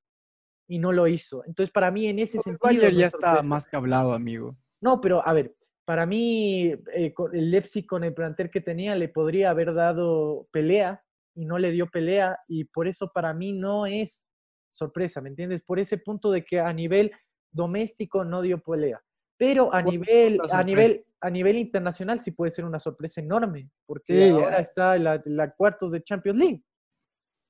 y no lo hizo. Entonces, para mí, en ese sentido. ya está más que hablado, amigo. No, pero a ver, para mí, eh, el Leipzig con el plantel que tenía le podría haber dado pelea y no le dio pelea, y por eso para mí no es sorpresa, ¿me entiendes? Por ese punto de que a nivel doméstico no dio pelea. Pero a nivel, a nivel, a nivel internacional sí puede ser una sorpresa enorme, porque ahora está la, la cuartos de Champions League.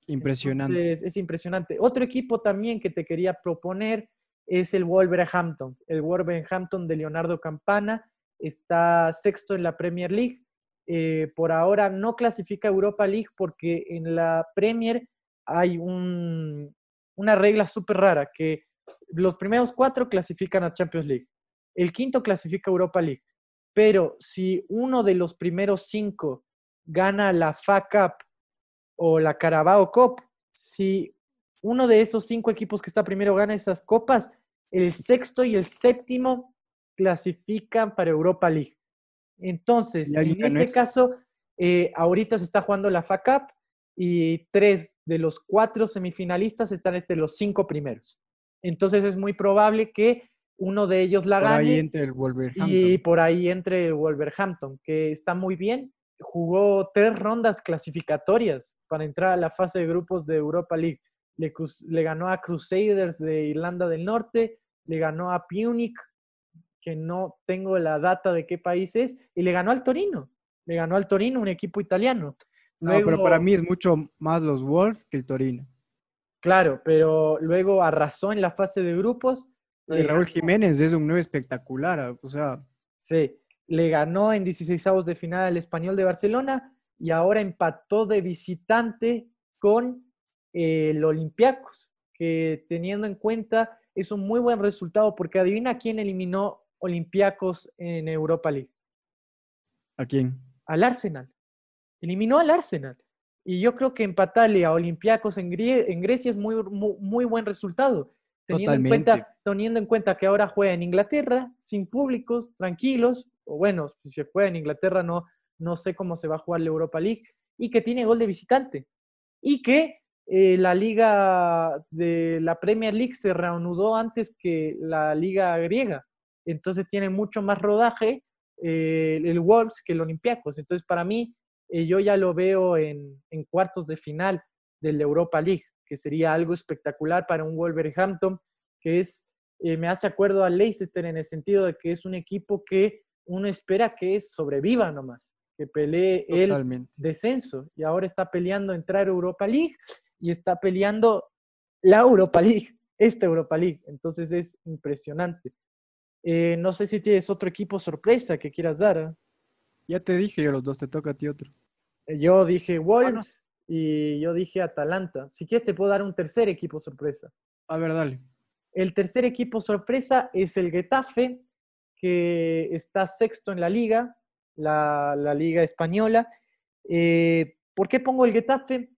Impresionante. es impresionante. Otro equipo también que te quería proponer es el Wolverhampton. El Wolverhampton de Leonardo Campana está sexto en la Premier League. Eh, por ahora no clasifica Europa League porque en la Premier hay una regla súper rara que los primeros cuatro clasifican a Champions League. El quinto clasifica a Europa League. Pero si uno de los primeros cinco gana la FA Cup o la Carabao Cup. Si uno de esos cinco equipos que está primero gana esas copas, el sexto y el séptimo clasifican para Europa League. Entonces, en ese caso, eh, ahorita se está jugando la FA Cup y tres de los cuatro semifinalistas están entre los cinco primeros. Entonces es muy probable que uno de ellos la gane. Ahí entre el Wolverhampton. Y por ahí entre el Wolverhampton, que está muy bien jugó tres rondas clasificatorias para entrar a la fase de grupos de Europa League. Le, ganó a Crusaders de Irlanda del Norte, le ganó a Punic, que no tengo la data de qué país es, y le ganó al Torino. Le ganó al Torino, un equipo italiano. no, pero para mí es mucho más los Wolves que el Torino. Claro, pero luego arrasó en la fase de grupos. Y Raúl Jiménez es un nuevo espectacular, o sea. Sí, le ganó en 16 avos de final al Español de Barcelona y ahora empató de visitante con eh, el Olympiacos, que teniendo en cuenta es un muy buen resultado porque adivina quién eliminó Olympiacos en Europa League. ¿A quién? Al Arsenal. Eliminó al Arsenal. Y yo creo que empatarle a Olympiacos en, Grecia es muy, muy, buen resultado. Teniendo en, cuenta, teniendo en cuenta que ahora juega en Inglaterra, sin públicos, tranquilos, o bueno, si se juega en Inglaterra, no, no sé cómo se va a jugar la Europa League, y que tiene gol de visitante. Y que eh, la liga de la Premier League se reanudó antes que la liga griega. Entonces tiene mucho más rodaje eh, el Wolves que el Olympiacos. Entonces para mí, eh, yo ya lo veo en, en, cuartos de final de la Europa League, que sería algo espectacular para un Wolverhampton, que es, me hace acuerdo a Leicester en el sentido de que es un equipo que uno espera que sobreviva nomás, que pelee el descenso. Y ahora está peleando entrar a Europa League y está peleando la Europa League, esta Europa League. Entonces es impresionante. Eh, no sé si tienes otro equipo sorpresa que quieras dar. ¿ah? Ya te dije yo los dos, te toca a ti otro. Eh, yo dije Wolves y yo dije Atalanta. Si quieres te puedo dar un tercer equipo sorpresa. A ver, dale. El tercer equipo sorpresa es el Getafe, que está sexto en la liga, la, liga española. Eh, ¿Por qué pongo el Getafe?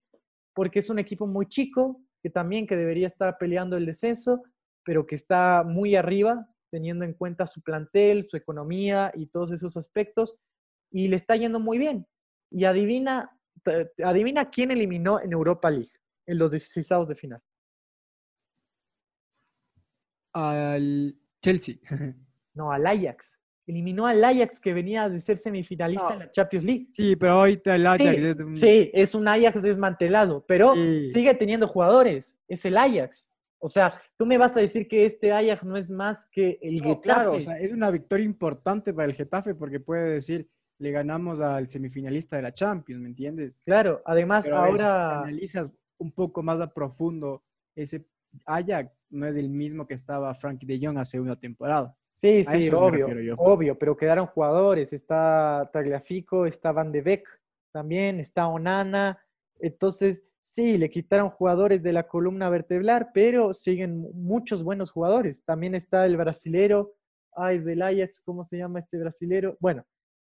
Porque es un equipo muy chico, que también que debería estar peleando el descenso, pero que está muy arriba, teniendo en cuenta su plantel, su economía y todos esos aspectos, y le está yendo muy bien. Y adivina, adivina quién eliminó en Europa League en los 16 de final. Al Chelsea. No, al Ajax. eliminó al Ajax que venía de ser semifinalista en la Champions League. Sí, pero ahorita el Ajax Sí, es un- sí, es un Ajax desmantelado, pero Sí. sigue teniendo jugadores. Es el Ajax. O sea, tú me vas a decir que este Ajax no es más que el No, Getafe. claro, o sea, es una victoria importante para el Getafe porque puede decir, le ganamos al semifinalista de la Champions, ¿me entiendes? Claro, además Pero a ver, si ahora... analizas un poco más a profundo, ese Ajax no es el mismo que estaba Frankie de Jong hace una temporada. Sí, A sí, obvio, obvio, pero quedaron jugadores. Está Tagliafico, está Van de Beek también, está Onana. Entonces, sí, le quitaron jugadores de la columna vertebral, pero siguen mu- muchos buenos jugadores. También está el brasilero, ay, del Ajax, ¿cómo se llama este brasilero? Bueno,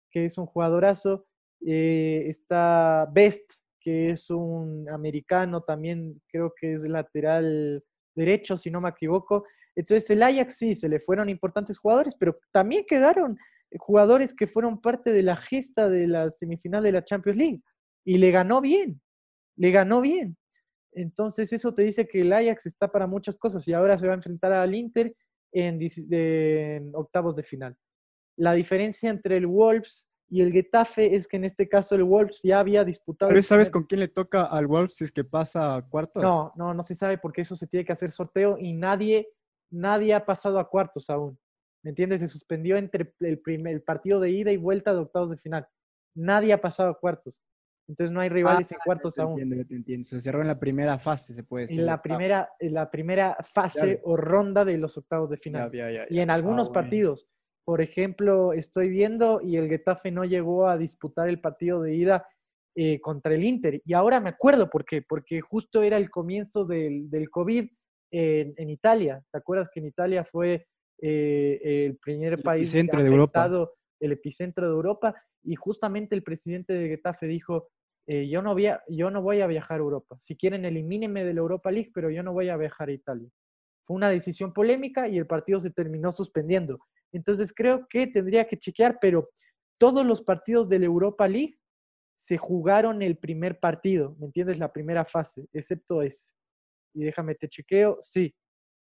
que es un jugadorazo. Eh, está Best, que es un americano, también creo que es lateral derecho, si no me equivoco. Entonces el Ajax sí, se le fueron importantes jugadores, pero también quedaron jugadores que fueron parte de la gesta de la semifinal de la Champions League. Y le ganó bien, le ganó bien. Entonces eso te dice que el Ajax está para muchas cosas y ahora se va a enfrentar al Inter en, octavos de final. La diferencia entre el Wolves y el Getafe es que en este caso el Wolves ya había disputado... Pero ¿sabes con quién le toca al Wolves si es que pasa a cuartos? no, no, no se sabe porque eso se tiene que hacer sorteo y nadie, nadie ha pasado a cuartos aún. ¿Me entiendes? Se suspendió entre el, primer, el partido de ida y vuelta de octavos de final. Nadie ha pasado a cuartos. Entonces no hay rivales en cuartos aún. entiendo, ya te entiendo. Se cerró en la primera fase, se puede decir. En la primera, en la primera fase Claro. o ronda de los octavos de final. ya, ya, Y en Ah, algunos bueno. partidos, por ejemplo, estoy viendo y el Getafe no llegó a disputar el partido de ida eh, contra el Inter. Y ahora me acuerdo por qué, porque justo era el comienzo del, del COVID en, en Italia. ¿Te acuerdas que en Italia fue eh, el primer El país epicentro de Europa. el epicentro de Europa? Y justamente el presidente de Getafe dijo, eh, yo, no voy a, yo no voy a viajar a Europa. Si quieren, elimínenme de la Europa League, pero yo no voy a viajar a Italia. Fue una decisión polémica y el partido se terminó suspendiendo. Entonces creo que tendría que chequear, pero todos los partidos de la Europa League se jugaron el primer partido, ¿me entiendes? La primera fase, excepto ese. Y déjame te chequeo, sí,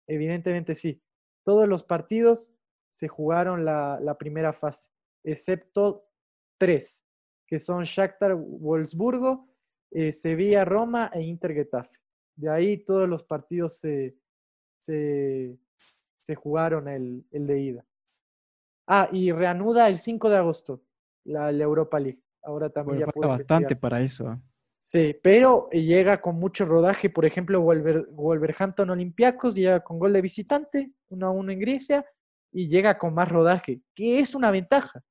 evidentemente sí. Todos los partidos se jugaron la, la primera fase, excepto tres, que son Shakhtar Wolfsburgo, eh, Sevilla Roma e Inter Getafe. De ahí todos los partidos se, se, se jugaron el, el de ida. Ah, y reanuda el 5 de agosto la, la Europa League. Ahora también Bueno, ya falta bastante investigar. para eso. ¿ah? Sí, pero llega con mucho rodaje. Por ejemplo, Wolver- Wolverhampton Olympiacos llega con gol de visitante, 1 a 1 en Grecia, y llega con más rodaje, que es una ventaja.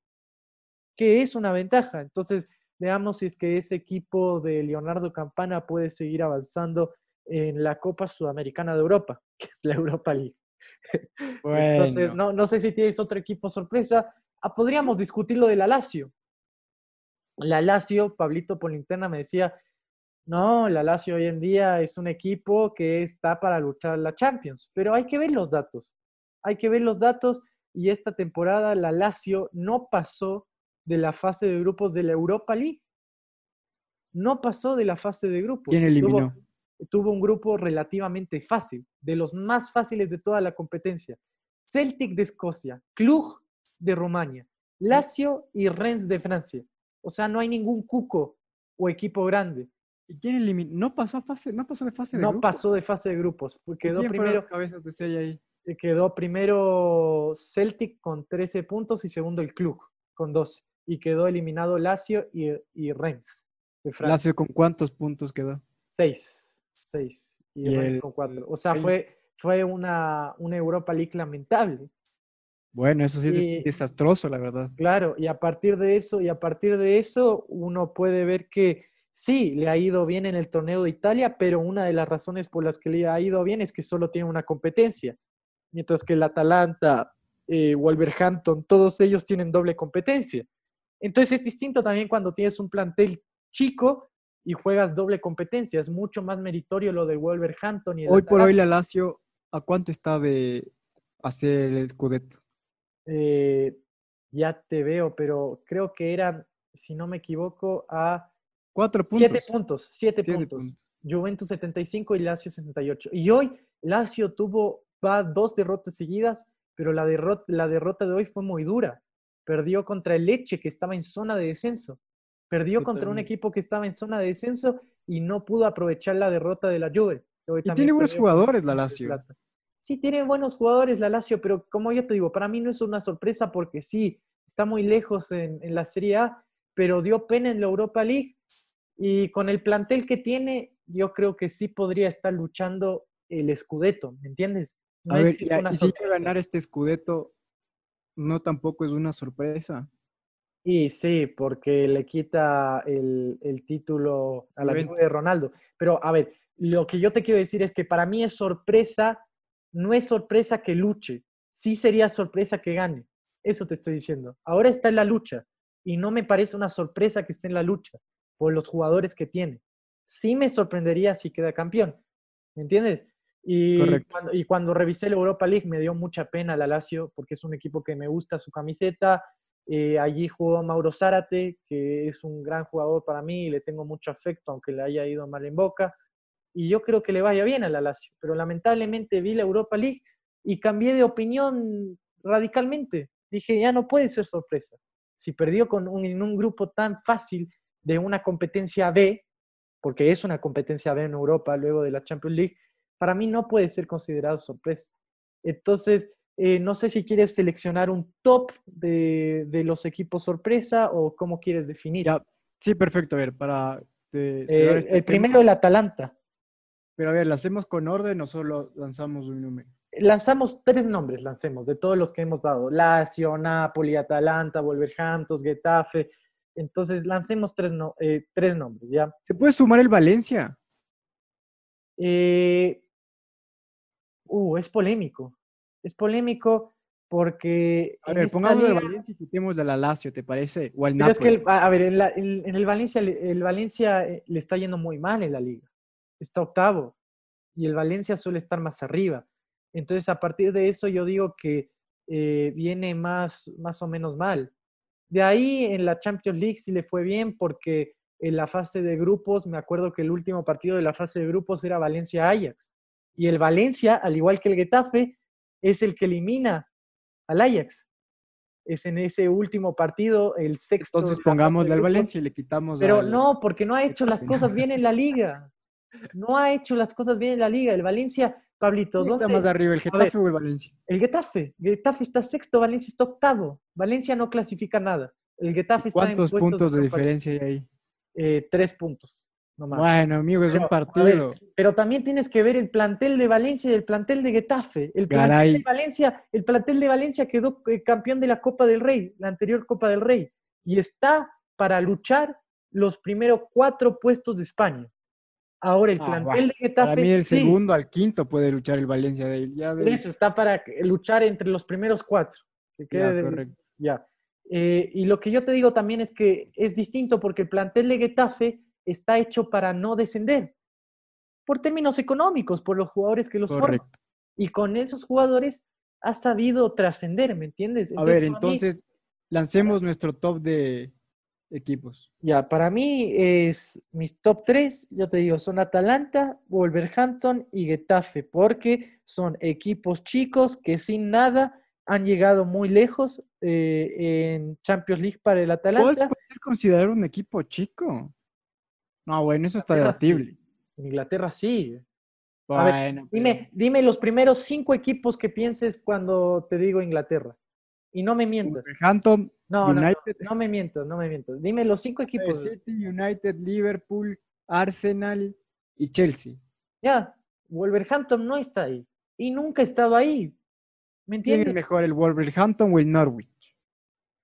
Que es una ventaja. Entonces, veamos si es que ese equipo de Leonardo Campana puede seguir avanzando en la Copa Sudamericana de Europa, que es la Europa League. Entonces, Bueno. no, no sé si tienes otro equipo sorpresa. Ah, podríamos discutir lo de la Lazio. La Lazio, Pablito por linterna me decía, no, la Lazio hoy en día es un equipo que está para luchar la Champions, pero hay que ver los datos. Hay que ver los datos y esta temporada la Lazio no pasó de la fase de grupos de la Europa League. No pasó de la fase de grupos. ¿Quién Tuvo- eliminó? tuvo un grupo relativamente fácil, de los más fáciles de toda la competencia. Celtic de Escocia, Cluj de Rumania, Lazio y Rennes de Francia. O sea, no hay ningún cuco o equipo grande. ¿Y quién eliminó? No pasó a fase, no pasó de fase de No grupos. pasó de fase de grupos. ¿Y Quedó ¿Quién fueron primero, cabezas de serie ahí? eh, quedó primero Celtic con 13 puntos y segundo el Cluj con 12. Y quedó eliminado Lazio y, y Rennes de Francia. Lazio con cuántos puntos quedó? Seis, seis. Y, Y Rennes el- con cuatro. O sea, el- fue, fue una, una Europa League lamentable. Bueno, eso sí es Y- desastroso, la verdad. Claro, y a partir de eso, y a partir de eso, uno puede ver que sí, le ha ido bien en el torneo de Italia, pero una de las razones por las que le ha ido bien es que solo tiene una competencia. Mientras que el Atalanta, eh, Wolverhampton, todos ellos tienen doble competencia. Entonces es distinto también cuando tienes un plantel chico y juegas doble competencia. Es mucho más meritorio lo de Wolverhampton y el Hoy por hoy la Lazio, ¿a cuánto está de hacer el Scudetto? Eh, ya te veo, pero creo que eran, si no me equivoco, a Cuatro puntos. siete puntos. Siete, Siete puntos. puntos. Juventus 75 y Lazio 68. Y hoy Lazio tuvo va dos derrotas seguidas, pero la derrota, la derrota de hoy fue muy dura. perdió contra el Leche, que estaba en zona de descenso. Perdió contra un equipo que estaba en zona de descenso y no pudo aprovechar la derrota de la Juve. Y tiene buenos jugadores la Lazio. Sí, tiene buenos jugadores la Lazio, pero como yo te digo, para mí no es una sorpresa porque sí, está muy lejos en, en la Serie A, pero dio pena en la Europa League y con el plantel que tiene, yo creo que sí podría estar luchando el Scudetto, ¿me entiendes? No a ver, y si ganar este Scudetto, no tampoco es una sorpresa. Y sí, porque le quita el, título a la Juve de Ronaldo. Pero a ver, lo que yo te quiero decir es que para mí es sorpresa, no es sorpresa que luche, sí sería sorpresa que gane. Eso te estoy diciendo. Ahora está en la lucha y no me parece una sorpresa que esté en la lucha por los jugadores que tiene. Sí me sorprendería si queda campeón, ¿me entiendes? Y cuando, y cuando revisé la Europa League me dio mucha pena la Lazio porque es un equipo que me gusta su camiseta, eh, allí jugó Mauro Zárate, que es un gran jugador para mí y le tengo mucho afecto, aunque le haya ido mal en boca. Y yo creo que le vaya bien a la Lazio, pero lamentablemente vi la Europa League y cambié de opinión radicalmente. Dije, ya no puede ser sorpresa. Si perdió con un, en un grupo tan fácil de una competencia B, porque es una competencia B en Europa luego de la Champions League, para mí no puede ser considerado sorpresa. Entonces, eh, no sé si quieres seleccionar un top de, los equipos sorpresa o cómo quieres definir. sí, perfecto. A ver, para... Eh, este el primero, el Atalanta. Pero a ver, ¿la hacemos con orden o solo lanzamos un número? Lanzamos tres nombres, lancemos, de todos los que hemos dado. Lazio, Napoli, Atalanta, Wolverhampton, Getafe. Entonces, lancemos tres, eh, tres nombres, ¿ya? ¿Se puede sumar el Valencia? uh, es polémico es polémico porque... A ver, pongamos el Valencia y quitemos de la Lazio, ¿te parece? O el Pero es que, a ver, en, el Valencia, el Valencia eh, le está yendo muy mal en la liga. Está octavo. Y el Valencia suele estar más arriba. Entonces, a partir de eso, yo digo que eh, viene más, más o menos mal. De ahí, en la Champions League sí le fue bien porque en la fase de grupos, me acuerdo que el último partido de la fase de grupos era Valencia-Ajax. Y el Valencia, al igual que el Getafe, es el que elimina al Ajax. Es en ese último partido el sexto. Entonces pongamos al Valencia y le quitamos. Pero no, porque no ha hecho las cosas bien en la liga. No ha hecho las cosas bien en la liga. El Valencia, Pablito, ¿dónde? está más arriba, el Getafe o el Valencia? El Getafe. Getafe está sexto, Valencia está octavo. Valencia no clasifica nada. El Getafe está ¿Cuántos puntos de diferencia hay ahí? Eh, tres puntos. Bueno, amigo, es un partido. pero también tienes que ver el plantel de Valencia y el plantel de Getafe. El plantel de Valencia, el plantel de Valencia quedó eh, campeón de la Copa del Rey, la anterior Copa del Rey, y está para luchar los primeros cuatro puestos de España. Ahora el ah, plantel de Getafe. Para mí el segundo al quinto puede luchar el Valencia de ya Eso está para luchar entre los primeros cuatro. ya, correcto. ya. Eh, y lo que yo te digo también es que es distinto porque el plantel de Getafe está hecho para no descender, por términos económicos, por los jugadores que los forman. Y con esos jugadores ha sabido trascender, ¿me entiendes? a ver, entonces lancemos nuestro top de equipos. Ya, para mí es mis top tres, yo te digo, son Atalanta, Wolverhampton y Getafe, porque son equipos chicos que sin nada han llegado muy lejos eh, en Champions League para el Atalanta. ¿Puede ser considerado un equipo chico? No, bueno, eso está debatible. Inglaterra sí. Bueno, dime, dime los primeros cinco equipos que pienses cuando te digo Inglaterra. Y no me mientas. Wolverhampton, no, United. No, no, me mientas, no me mientas. Dime los cinco equipos. City, United, Liverpool, Arsenal y Chelsea. Ya, Wolverhampton no está ahí. Y nunca ha estado ahí. ¿Me entiendes? ¿Quién es mejor, el Wolverhampton o el Norwich?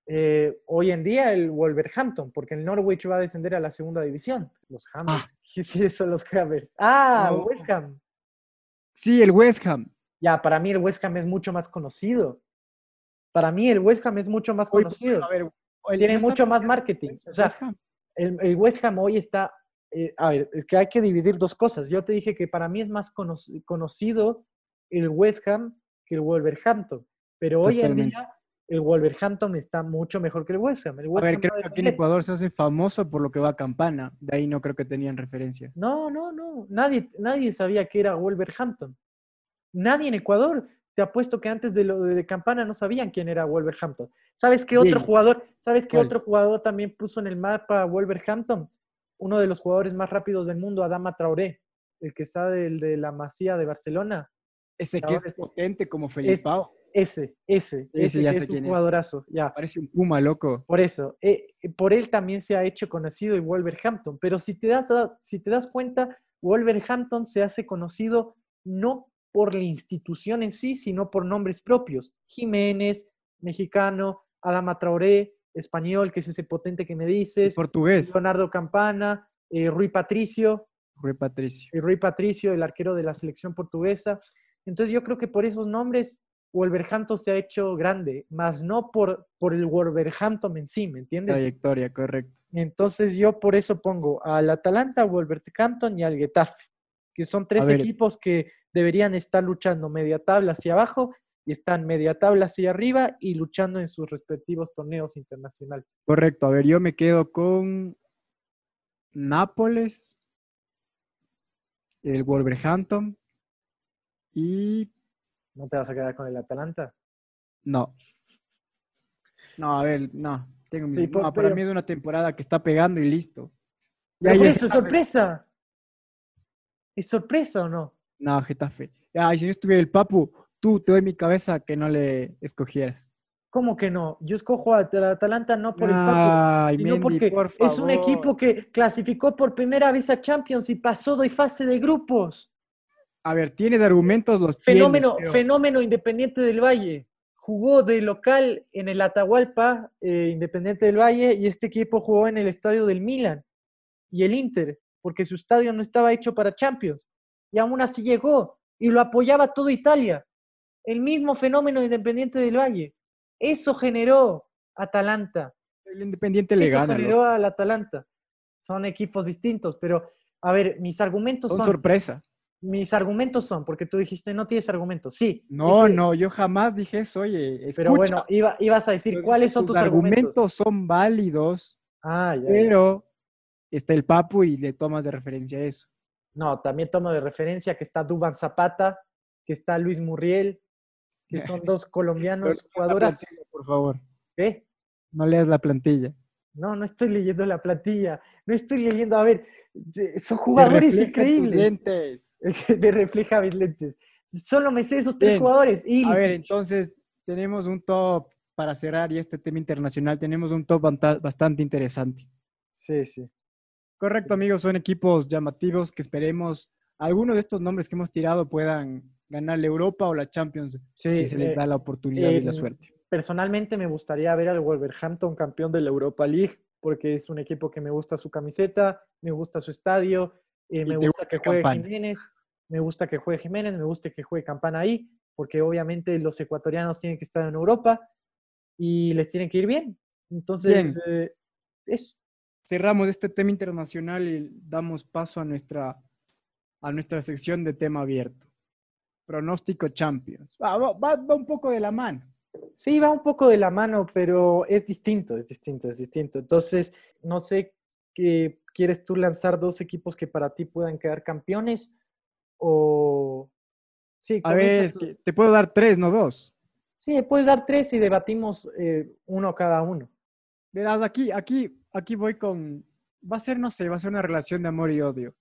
Eh, hoy en día el Wolverhampton, porque el Norwich va a descender a la segunda división. Los Hammers. Ah. Sí, son los Hammers. Ah, West Ham. Sí, el West Ham. Ya, para mí el West Ham es mucho más conocido. Para mí el West Ham es mucho más conocido. a ver, Tiene mucho más marketing. O sea, el, West Ham hoy está... Eh, a ver, es que hay que dividir dos cosas. Yo te dije que para mí es más conocido el West Ham que el Wolverhampton. Pero hoy en día el Wolverhampton está mucho mejor que el West Ham. a ver, creo que aquí en Ecuador se hace famoso por lo que va a Campana. De ahí no creo que tenían referencia. No, no, no. Nadie, nadie sabía que era Wolverhampton. Nadie en Ecuador. Te apuesto que antes de lo de Campana no sabían quién era Wolverhampton. ¿Sabes qué otro jugador, sabes qué otro jugador también puso en el mapa Wolverhampton? Uno de los jugadores más rápidos del mundo, Adama Traoré, el que está del de la Masía de Barcelona. Ese que es potente como Felipe ese, ese, ese, es un jugadorazo. Ya. Parece un puma, loco. Por eso, eh, por él también se ha hecho conocido el Wolverhampton. Pero si te, das, si te das cuenta, Wolverhampton se hace conocido no por la institución en sí, sino por nombres propios. Jiménez, mexicano, Adama Traoré, español, que es ese potente que me dices. portugués. Leonardo Campana, eh, Rui Patricio. Rui Patricio. Y Rui Patricio, el arquero de la selección portuguesa. Entonces yo creo que por esos nombres Wolverhampton se ha hecho grande, más no por, por el Wolverhampton en sí, ¿me entiendes? Trayectoria, correcto. Entonces yo por eso pongo al Atalanta, Wolverhampton y al Getafe, que son tres equipos que deberían estar luchando media tabla hacia abajo y están media tabla hacia arriba y luchando en sus respectivos torneos internacionales. Correcto, a ver, yo me quedo con Nápoles, el Wolverhampton y ¿No te vas a quedar con el Atalanta? No. No, a ver, no. Tengo mi... para mí es una temporada que está pegando y listo. Ya, es sorpresa. ¿Es sorpresa o no? No, Getafe. Ay, si no estuviera el Papu, tú te doy mi cabeza que no le escogieras. ¿Cómo que no? Yo escojo a Atalanta no por el Papu, sino porque es un equipo que clasificó por primera vez a Champions y pasó de fase de grupos. A ver, tienes argumentos, los fenómeno, Fenómeno Independiente del Valle. Jugó de local en el Atahualpa, eh, Independiente del Valle, y este equipo jugó en el estadio del Milan y el Inter, porque su estadio no estaba hecho para Champions. Y aún así llegó y lo apoyaba toda Italia. El mismo fenómeno Independiente del Valle. Eso generó Atalanta. El Independiente le Eso generó al Atalanta. Son equipos distintos, pero a ver, mis argumentos son. Son sorpresa mis argumentos son, porque tú dijiste, no tienes argumentos. Sí. No, no, yo jamás dije eso, oye. Pero bueno, iba, ibas a decir, ¿cuáles son tus argumentos? argumentos son válidos, ah, ya, pero está el Papu y le tomas de referencia eso. No, también tomo de referencia que está Duban Zapata, que está Luis Murriel, que son dos colombianos jugadoras. Por favor. ¿Qué? No leas la plantilla. No, no estoy leyendo la plantilla. No estoy leyendo, a ver, son jugadores increíbles. Lentes. Me refleja mis lentes. Solo me sé esos tres jugadores. a ver, entonces tenemos un top para cerrar y este tema internacional. Tenemos un top bastante interesante. Sí, sí. Correcto, amigos. Son equipos llamativos que esperemos alguno de estos nombres que hemos tirado puedan ganar la Europa o la Champions si se les eh, da la oportunidad y la suerte. Personalmente me gustaría ver al Wolverhampton campeón de la Europa League porque es un equipo que me gusta su camiseta, me gusta su estadio, eh, me gusta que juegue Jiménez, me gusta que juegue Jiménez, me gusta que juegue Campana ahí, porque obviamente los ecuatorianos tienen que estar en Europa y les tienen que ir bien. Entonces, eh, eso. Cerramos este tema internacional y damos paso a nuestra, a nuestra sección de tema abierto. Pronóstico Champions. va un poco de la mano. Sí, va un poco de la mano, pero es distinto, es distinto, es distinto. Entonces, no sé qué quieres tú lanzar dos equipos que para ti puedan quedar campeones o sí. A ver, te puedo dar tres, no dos. Sí, puedes dar tres y debatimos eh, uno cada uno. Verás, aquí, aquí, aquí voy con, va a ser, no sé, va a ser una relación de amor y odio.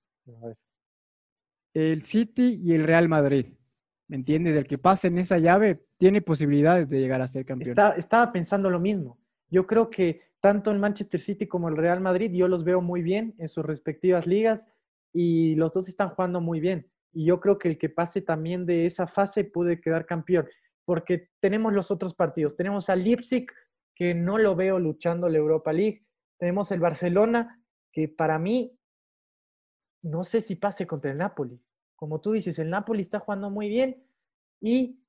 El City y el Real Madrid. ¿Me entiendes? El que pase en esa llave tiene posibilidades de llegar a ser campeón. estaba pensando lo mismo. Yo creo que tanto el Manchester City como el Real Madrid, yo los veo muy bien en sus respectivas ligas y los dos están jugando muy bien. Y yo creo que el que pase también de esa fase puede quedar campeón, porque tenemos los otros partidos. Tenemos al Leipzig, que no lo veo luchando la Europa League. Tenemos el Barcelona, que para mí no sé si pase contra el Napoli como tú dices, el Napoli está jugando muy bien y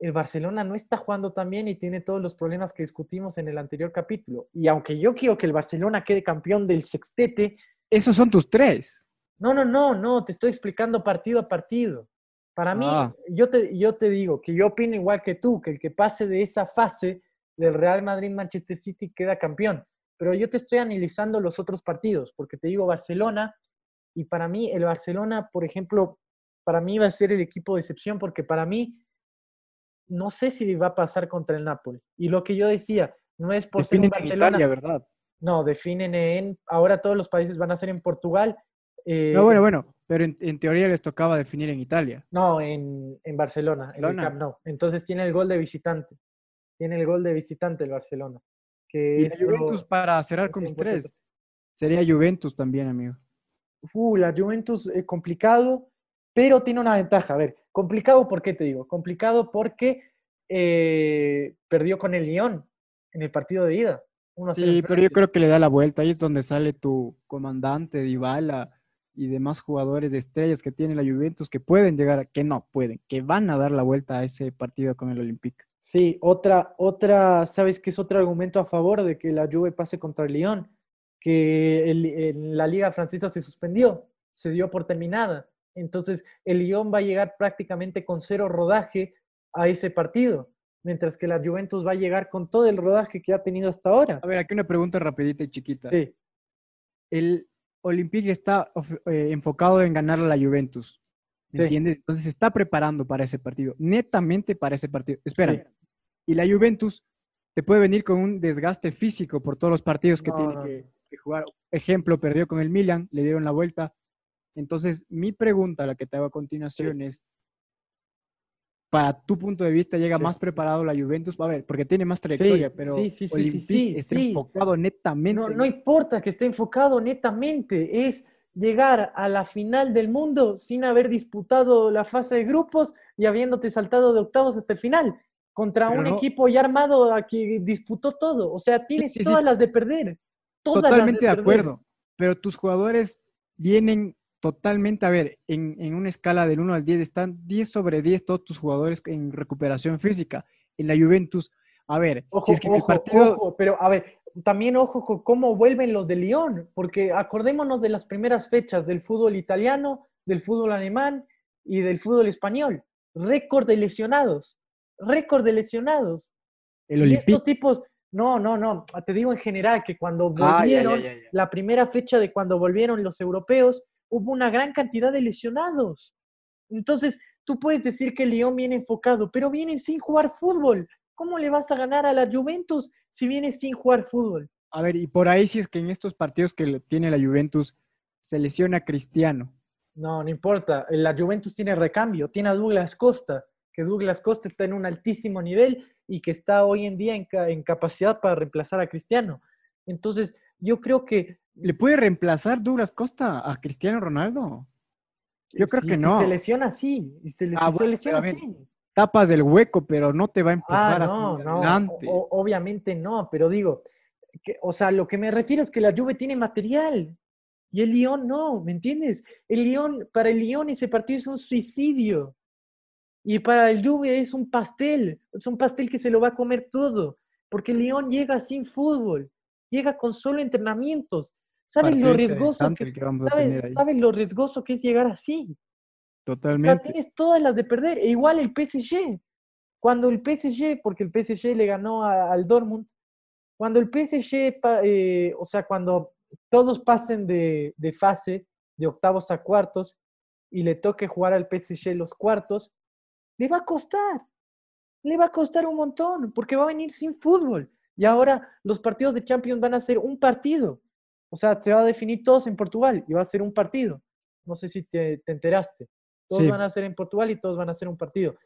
el Barcelona no está jugando tan bien y tiene todos los problemas que discutimos en el anterior capítulo. Y aunque yo quiero que el Barcelona quede campeón del sextete. Esos son tus tres. No, no, no, no, te estoy explicando partido a partido. Para mí, ah. yo, te, yo te digo que yo opino igual que tú, que el que pase de esa fase del Real Madrid-Manchester City queda campeón. Pero yo te estoy analizando los otros partidos, porque te digo Barcelona, y para mí el Barcelona, por ejemplo, para mí va a ser el equipo de excepción porque para mí no sé si va a pasar contra el Napoli. Y lo que yo decía, no es por ser en Barcelona. ¿verdad? No, definen en. Ahora todos los países van a ser en Portugal. Eh, no, bueno, bueno, pero en, teoría les tocaba definir en Italia. No, en, Barcelona, en el Camp Nou. Entonces tiene el gol de visitante. Tiene el gol de visitante el Barcelona. Que y Juventus, para cerrar con mis tres, sería Juventus también, amigo. Uh, la Juventus es complicado, pero tiene una ventaja. A ver, complicado, ¿por qué te digo? Complicado porque eh, perdió con el Lyon en el partido de ida. Sí, pero yo creo que le da la vuelta. Ahí es donde sale tu comandante, Dybala y demás jugadores de estrellas que tiene la Juventus que pueden llegar, que no pueden, que van a dar la vuelta a ese partido con el Olympique. Sí, otra, otra, ¿sabes qué es otro argumento a favor de que la Juve pase contra el Lyon? Que la liga francesa se suspendió, se dio por terminada. Entonces, el Lyon va a llegar prácticamente con cero rodaje a ese partido mientras que la Juventus va a llegar con todo el rodaje que ha tenido hasta ahora. A ver, aquí una pregunta rapidita y chiquita. Sí. El Olympique está eh, enfocado en ganar a la Juventus. ¿Me entiendes? Entonces se está preparando para ese partido, netamente para ese partido. Espera. Y la Juventus te puede venir con un desgaste físico por todos los partidos que tiene que, jugar. Ejemplo, perdió con el Milan, le dieron la vuelta. Entonces, mi pregunta, la que te hago a continuación, es, para tu punto de vista llega más preparado la Juventus, a ver, porque tiene más trayectoria, pero sí, sí, sí, está enfocado netamente. No, no importa que esté enfocado netamente, es llegar a la final del mundo sin haber disputado la fase de grupos y habiéndote saltado de octavos hasta el final, contra un equipo ya armado a que disputó todo. O sea, tienes todas las de perder. Totalmente de, acuerdo, pero tus jugadores vienen Totalmente, a ver, en, una escala del 1 al 10 están 10 sobre 10 todos tus jugadores en recuperación física. En la Juventus, a ver, ojo, es que ojo, partido... pero a ver, también ojo con cómo vuelven los de Lyon, porque acordémonos de las primeras fechas del fútbol italiano, del fútbol alemán y del fútbol español. Récord de lesionados, récord de lesionados. El y estos tipos, no, no, no, te digo en general que cuando ah, volvieron, la primera fecha de cuando volvieron los europeos, hubo una gran cantidad de lesionados. Entonces, tú puedes decir que León viene enfocado, pero viene sin jugar fútbol. ¿Cómo le vas a ganar a la Juventus si viene sin jugar fútbol? A ver, y por ahí si es que en estos partidos que tiene la Juventus se lesiona Cristiano. No, no importa. La Juventus tiene recambio, tiene a Douglas Costa, que Douglas Costa está en un altísimo nivel y que está hoy en día en, capacidad para reemplazar a Cristiano. Entonces, yo creo que ¿Le puede reemplazar Douglas Costa a Cristiano Ronaldo? Yo creo que no. Si se lesiona así. Se, ah, lesiona así. Tapas del hueco, pero no te va a empujar ah, no, no, obviamente no, pero digo, que, o sea, lo que me refiero es que la Juve tiene material y el Lyon no, ¿me entiendes? El Lyon, para el Lyon ese partido es un suicidio. Y para el Juve es un pastel, es un pastel que se lo va a comer todo, porque el Lyon llega sin fútbol, llega con solo entrenamientos. ¿Sabes lo riesgoso que, ¿sabes, lo riesgoso que es llegar así? Totalmente. O sea, tienes todas las de perder. E igual el PSG. Cuando el PSG, porque el PSG le ganó al Dortmund, cuando el PSG, eh, o sea, cuando todos pasen de, de, fase, de octavos a cuartos, y le toque jugar al PSG los cuartos, le va a costar. Le va a costar un montón, porque va a venir sin fútbol. Y ahora los partidos de Champions van a ser un partido. O sea, se va a definir todos en Portugal y va a ser un partido. No sé si te, enteraste. Todos van a ser en Portugal y todos van a ser un partido.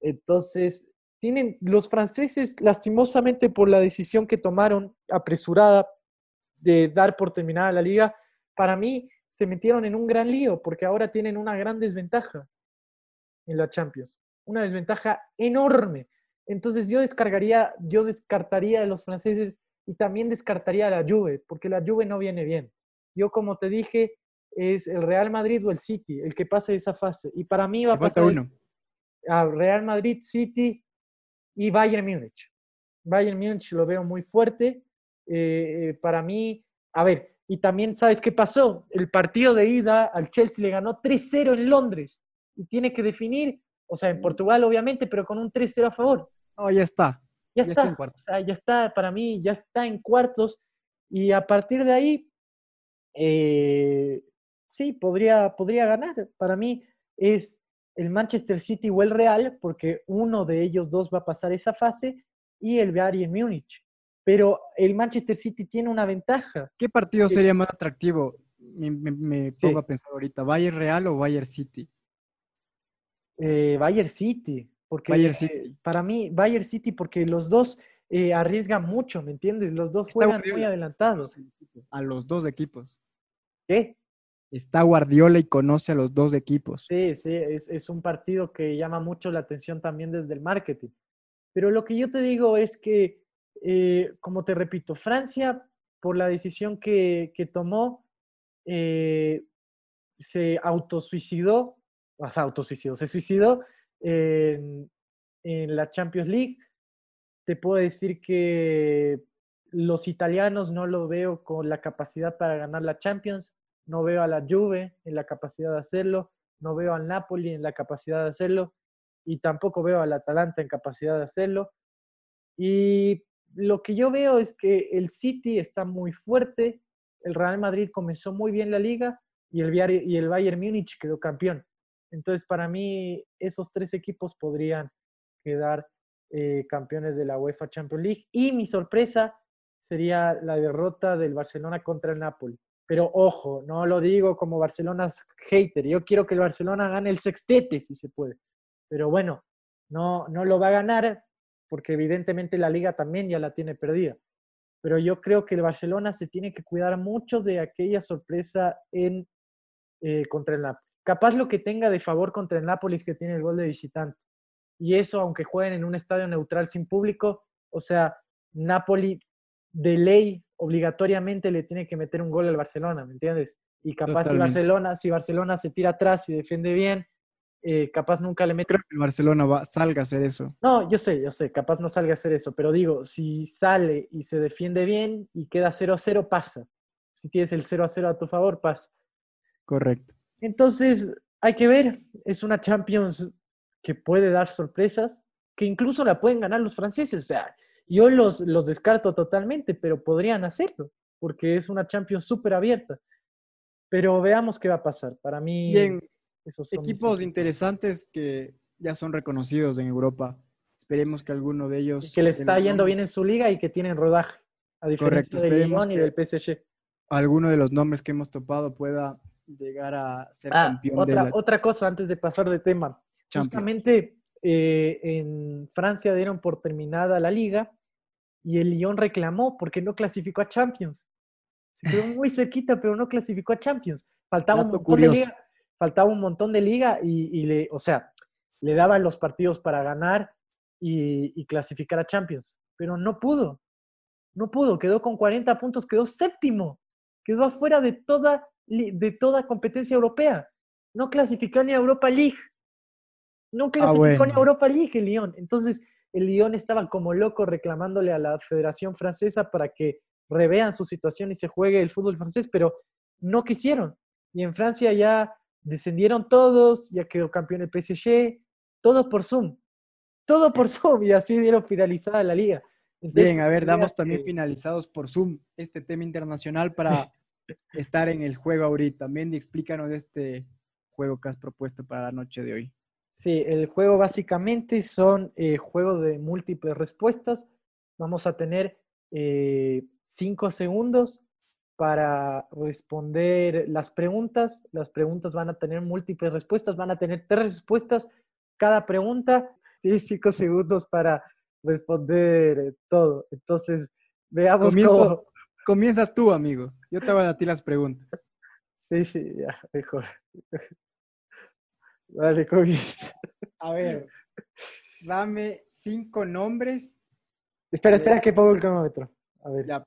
Entonces, tienen los franceses, lastimosamente por la decisión que tomaron apresurada de dar por terminada la liga, para mí se metieron en un gran lío porque ahora tienen una gran desventaja en la Champions. Una desventaja enorme. Entonces yo descargaría, yo descartaría de los franceses y también descartaría a la Juve, porque la Juve no viene bien. Yo, como te dije, es el Real Madrid o el City el que pase esa fase. Y para mí va a pasar uno. a Real Madrid, City y Bayern Múnich. Bayern Múnich lo veo muy fuerte. Eh, eh, para mí, a ver, y también sabes qué pasó. El partido de ida al Chelsea le ganó 3-0 en Londres y tiene que definir, o sea, en Portugal obviamente, pero con un 3-0 a favor. Oh, ya está. Ya, está, ya está, para mí, ya está en cuartos. Y a partir de ahí, eh, sí, podría, podría ganar. Para mí es, el Manchester City o el Real, porque uno de ellos dos va a pasar esa fase, y el Bayern Múnich. Pero el Manchester City tiene una ventaja. ¿Qué partido sería más atractivo? Me, me, pongo a pensar ahorita, ¿Bayern Real o Bayern City? Eh, Bayern City, porque Bayern City. para mí, Bayern City, porque los dos eh, arriesgan mucho, ¿me entiendes? Los dos juegan muy adelantados. A los dos equipos. ¿Qué? Está Guardiola y conoce a los dos equipos. Sí, sí, es, un partido que llama mucho la atención también desde el marketing. Pero lo que yo te digo es que, eh, como te repito, Francia, por la decisión que, tomó, eh, se autosuicidó, o sea, autosuicidó, se suicidó en la Champions League. Te puedo decir que los italianos no lo veo con la capacidad para ganar la Champions no veo a la Juve en la capacidad de hacerlo, no veo al Napoli en la capacidad de hacerlo y tampoco veo al Atalanta en capacidad de hacerlo. Y lo que yo veo es que el City está muy fuerte, el Real Madrid comenzó muy bien la liga y el, y el Bayern Múnich quedó campeón. Entonces, para mí, esos tres equipos podrían quedar eh, campeones de la UEFA Champions League. Y mi sorpresa sería la derrota del Barcelona contra el Napoli. Pero ojo, no lo digo como Barcelona's hater. Yo quiero que el Barcelona gane el sextete, si se puede. Pero bueno, no, no lo va a ganar porque evidentemente la liga también ya la tiene perdida. Pero yo creo que el Barcelona se tiene que cuidar mucho de aquella sorpresa en, eh, contra el Napoli. Capaz lo que tenga de favor contra el Napoli es que tiene el gol de visitante. Y eso, aunque jueguen en un estadio neutral sin público, o sea, Napoli de ley obligatoriamente le tiene que meter un gol al Barcelona, ¿me entiendes? Y capaz si Barcelona, si Barcelona se tira atrás y defiende bien, eh, capaz nunca le mete. Creo que el Barcelona va, salga a hacer eso. No, yo sé, yo sé, capaz no salga a hacer eso, pero digo, si sale y se defiende bien y queda 0-0, pasa. Si tienes el 0-0 a tu favor, pasa. Correcto. Entonces, hay que ver, es una Champions que puede dar sorpresas, que incluso la pueden ganar los franceses. O sea, yo los, los descarto totalmente, pero podrían hacerlo, porque es una Champions súper abierta. Pero veamos qué va a pasar. Para mí, Bien, esos son equipos interesantes que ya son reconocidos en Europa. Esperemos que alguno de ellos... que le está yendo bien en su liga y que tienen rodaje, a diferencia del Lyon y del PSG. Alguno de los nombres que hemos topado pueda llegar a ser ah, campeón. Otra, de otra cosa antes de pasar de tema. Justamente eh, en Francia dieron por terminada la liga y el Lyon reclamó porque no clasificó a Champions. Se quedó muy cerquita, pero no clasificó a Champions. Faltaba un montón de liga, faltaba un montón de liga y, le, o sea, le daban los partidos para ganar y, clasificar a Champions, pero no pudo. No pudo, quedó con 40 puntos, quedó séptimo, quedó afuera de toda, de toda competencia europea. No clasificó ni a Europa League. No ah, clasificó ni a Europa League el Lyon. Entonces, el Lyon estaba como loco reclamándole a la Federación Francesa para que revean su situación y se juegue el fútbol francés, pero no quisieron. Y en Francia ya descendieron todos, ya quedó campeón el PSG, todo por Zoom. Todo por Zoom y así dieron finalizada la liga. Bien, a ver, damos también finalizados por Zoom este tema internacional para estar en el juego ahorita. Mendy, explícanos de este juego que has propuesto para la noche de hoy. Sí, el juego básicamente son eh, juegos de múltiples respuestas. Vamos a tener eh, cinco segundos para responder las preguntas. Las preguntas van a tener múltiples respuestas, van a tener tres respuestas cada pregunta y cinco segundos para responder todo. Entonces, veamos cómo... Comienza tú, amigo. Yo te voy a ti las preguntas. Sí, sí, ya, mejor. Dale, comienza. A ver, dame cinco nombres. Espera, espera que pongo el cronómetro. A ver. Ya.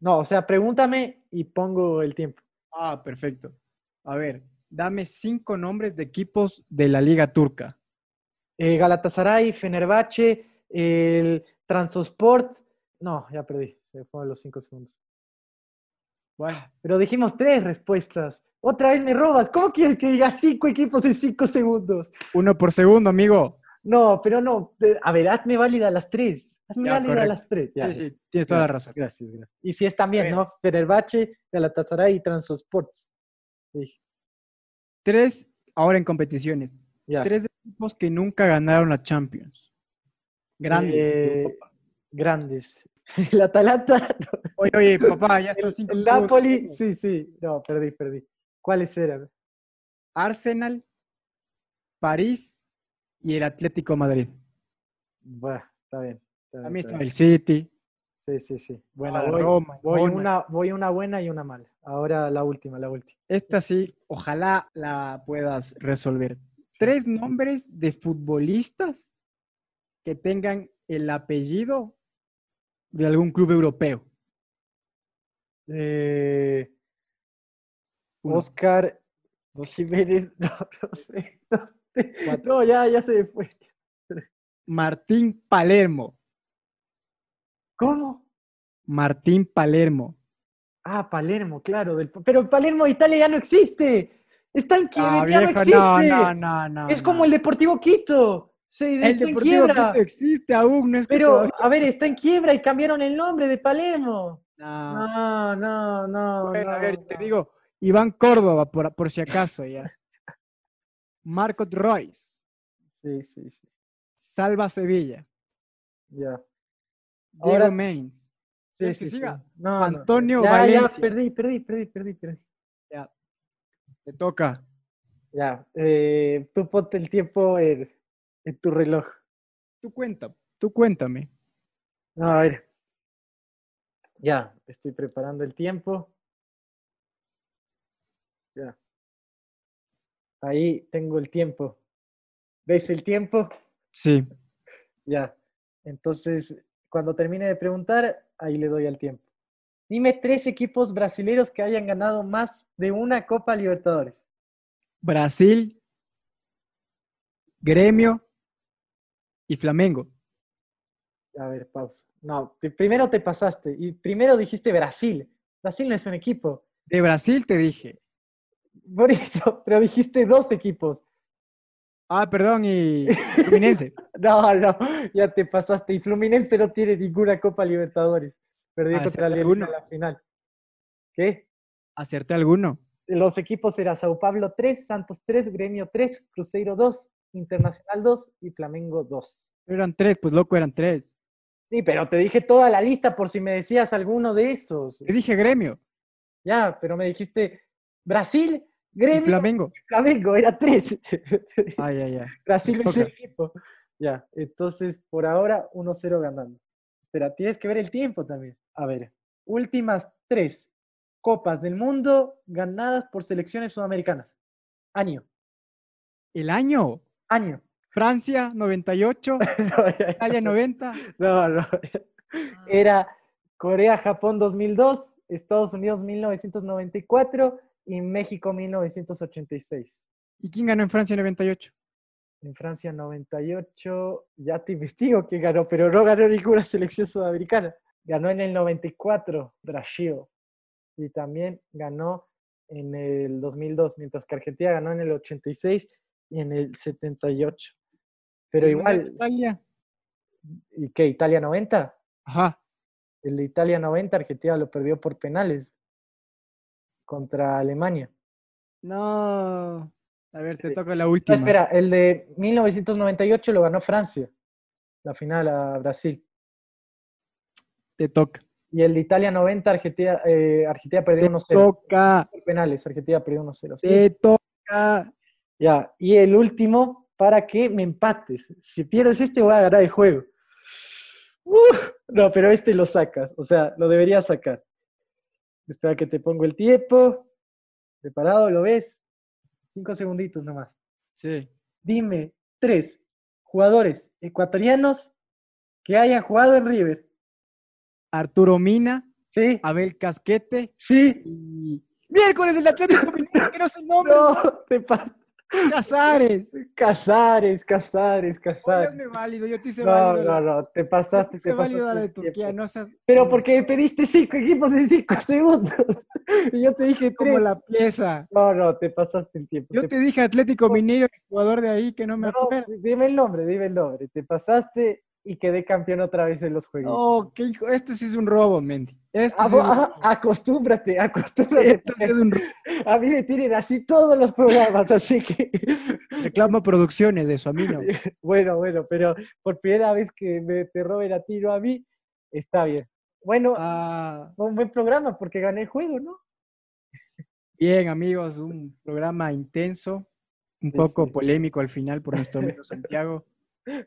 No, o sea, pregúntame y pongo el tiempo. Ah, perfecto. A ver, dame cinco nombres de equipos de la Liga Turca. Eh, Galatasaray, Fenerbahce, el Transosport. No, ya perdí. Se me fueron los cinco segundos. Pero dijimos tres respuestas. Otra vez me robas. ¿Cómo quieres que diga cinco equipos en cinco segundos? Uno por segundo, amigo. No, pero no. A ver, hazme válida las tres. Hazme válida las tres. sí, sí, tienes toda la razón. Gracias, gracias. Y si es también, ¿no? Fenerbahce, Galatasaray y Transosports. Tres ahora en competiciones. Ya. Tres equipos que nunca ganaron la Champions. Grandes. de Eh, grandes. El Atalanta, Oye, oye, papá, ya están cinco el. Napoli, sí, sí. No, perdí, perdí. ¿Cuáles eran? Arsenal, París y el Atlético de Madrid. Bueno, está bien. está bien, También está está bien. el City. Sí, sí, sí. Bueno, Ahora voy, Roma, voy una, voy una buena y una mala. Ahora la última, la última. Esta sí, ojalá la puedas resolver. Tres nombres de futbolistas que tengan el apellido de algún club europeo. Eh. Oscar Jiménez, no, no sé. No, sé. Cuatro. No, ya, ya se fue. Martín Palermo. ¿Cómo? Martín Palermo. Ah, Palermo, claro. del- pero Palermo de Italia ya no existe. Está en quiebra, Ah, ya no existe. no, no, no, es como el Deportivo Quito. El está en quiebra. Quito existe aún, no es que Pero, todavía- a ver, está en quiebra y cambiaron el nombre de Palermo. No. No, no, no. Bueno, a no, ver, te digo, Iván Córdoba, por, por si acaso, ya. Marcos Royce, Sí, sí, sí. Salva Sevilla, Ya. Diego Ahora- Mains, Sí, ¿Quieres sí, sí. siga? No. Antonio ya, Valencia. Ya, perdí, perdí, perdí, perdí, perdí. Ya. Te toca. Ya, eh, tú ponte el tiempo en, en tu reloj. Tú cuenta, tú cuéntame. A ver. Ya, estoy preparando el tiempo. Ya. Ahí tengo el tiempo. ¿Ves el tiempo? Sí. Ya. Entonces, cuando termine de preguntar, ahí le doy al tiempo. Dime tres equipos brasileños que hayan ganado más de una Copa Libertadores. Brasil, Gremio y Flamengo. A ver, pausa. No, te- primero te pasaste y primero dijiste Brasil. Brasil no es un equipo. De Brasil te dije. Por eso, pero dijiste dos equipos. Ah, perdón, y Fluminense. No, no, ya te pasaste. Y Fluminense no tiene ninguna Copa Libertadores. Perdió Ah, contra ¿acerté la alguno? en la final. ¿Qué? ¿Acerté alguno? Los equipos eran Sao Paulo 3, Santos 3, Gremio 3, Cruzeiro 2, Internacional 2 y Flamengo 2. Eran tres, pues loco, eran tres. Sí, pero te dije toda la lista por si me decías alguno de esos. Te dije Gremio Ya, pero me dijiste Brasil, y Gremio, Flamengo. Flamengo, era tres. Ay, ay, ay. Brasil es el equipo. Ya, entonces por ahora 1-0 ganando. Espera, tienes que ver el tiempo también. A ver, últimas tres copas del mundo ganadas por selecciones sudamericanas. Año, El año. Año. Francia, 98. No, ya, ya. Italia, 90. No, no. Era Corea-Japón 2002, Estados Unidos 1994 y México 1986. ¿Y quién ganó en Francia 98? En Francia 98, ya te investigo quién ganó, pero no ganó ninguna selección sudamericana. Ganó en el 94 Brasil y también ganó en el 2002, mientras que Argentina ganó en el 86 y en el 78. Pero ¿El Mundial de igual, Italia. ¿y qué? ¿Italia 90? Ajá. El de Italia 90, Argentina lo perdió por penales contra Alemania. No. A ver, te Sí. toca la No, última. espera, el de 1998 lo ganó Francia, la final a Brasil. Te toca. Y el de Italia 90, Argentina, eh, Argentina perdió Te 1-0 toca. por penales. Argentina perdió 1-0. ¿sí? Te toca. Ya, y el último, para que me empates. Si pierdes este, voy a ganar el juego. No, pero este lo sacas. O sea, lo deberías sacar. Espera que te pongo el tiempo. ¿Preparado? ¿Lo ves? Cinco segunditos nomás. Sí. Dime tres jugadores ecuatorianos que hayan jugado en River. Arturo Mina, ¿Sí? Abel Casquete ¿Sí? y. Miércoles el Atlético Mineiro, que no sé el nombre. No, te. Casares. Casares, Casares, Casares. válido, yo te hice No, válido. no, la- no, te yo pasaste, te hice te válido la pasaste. de el Turquía, no seas. Pero porque me pediste cinco equipos en cinco segundos. Y yo te dije como tres. la pieza. No, no, te pasaste el tiempo. Yo te- te dije Atlético Mineiro, el jugador de ahí que no me No, acuerdo. dime el nombre, dime el nombre. Te pasaste y quedé campeón otra vez en los juegos. Oh, qué hijo, esto sí es un robo, Mendy. Esto Ah, sí es un robo. acostúmbrate, acostúmbrate. Esto sí es un robo. A mí me tienen así todos los programas, así que Reclamo producciones de eso, a mí no. bueno, bueno, pero por primera vez que me te roben a ti, no a mí, está bien. Bueno, Ah, fue un buen programa porque gané el juego, ¿no? bien, amigos, un programa intenso, un Sí, poco sí. polémico al final por nuestro amigo Santiago,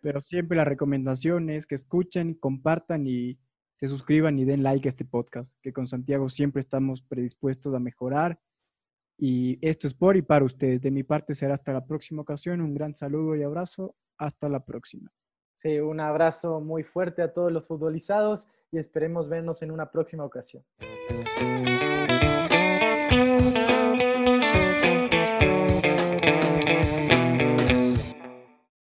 pero siempre la recomendación es que escuchen, compartan y se suscriban y den like a este podcast, que con Santiago siempre estamos predispuestos a mejorar. Y esto es por y para ustedes. De mi parte será hasta la próxima ocasión. Un gran saludo y abrazo. Hasta la próxima. Sí, un abrazo muy fuerte a todos los futbolizados y esperemos vernos en una próxima ocasión.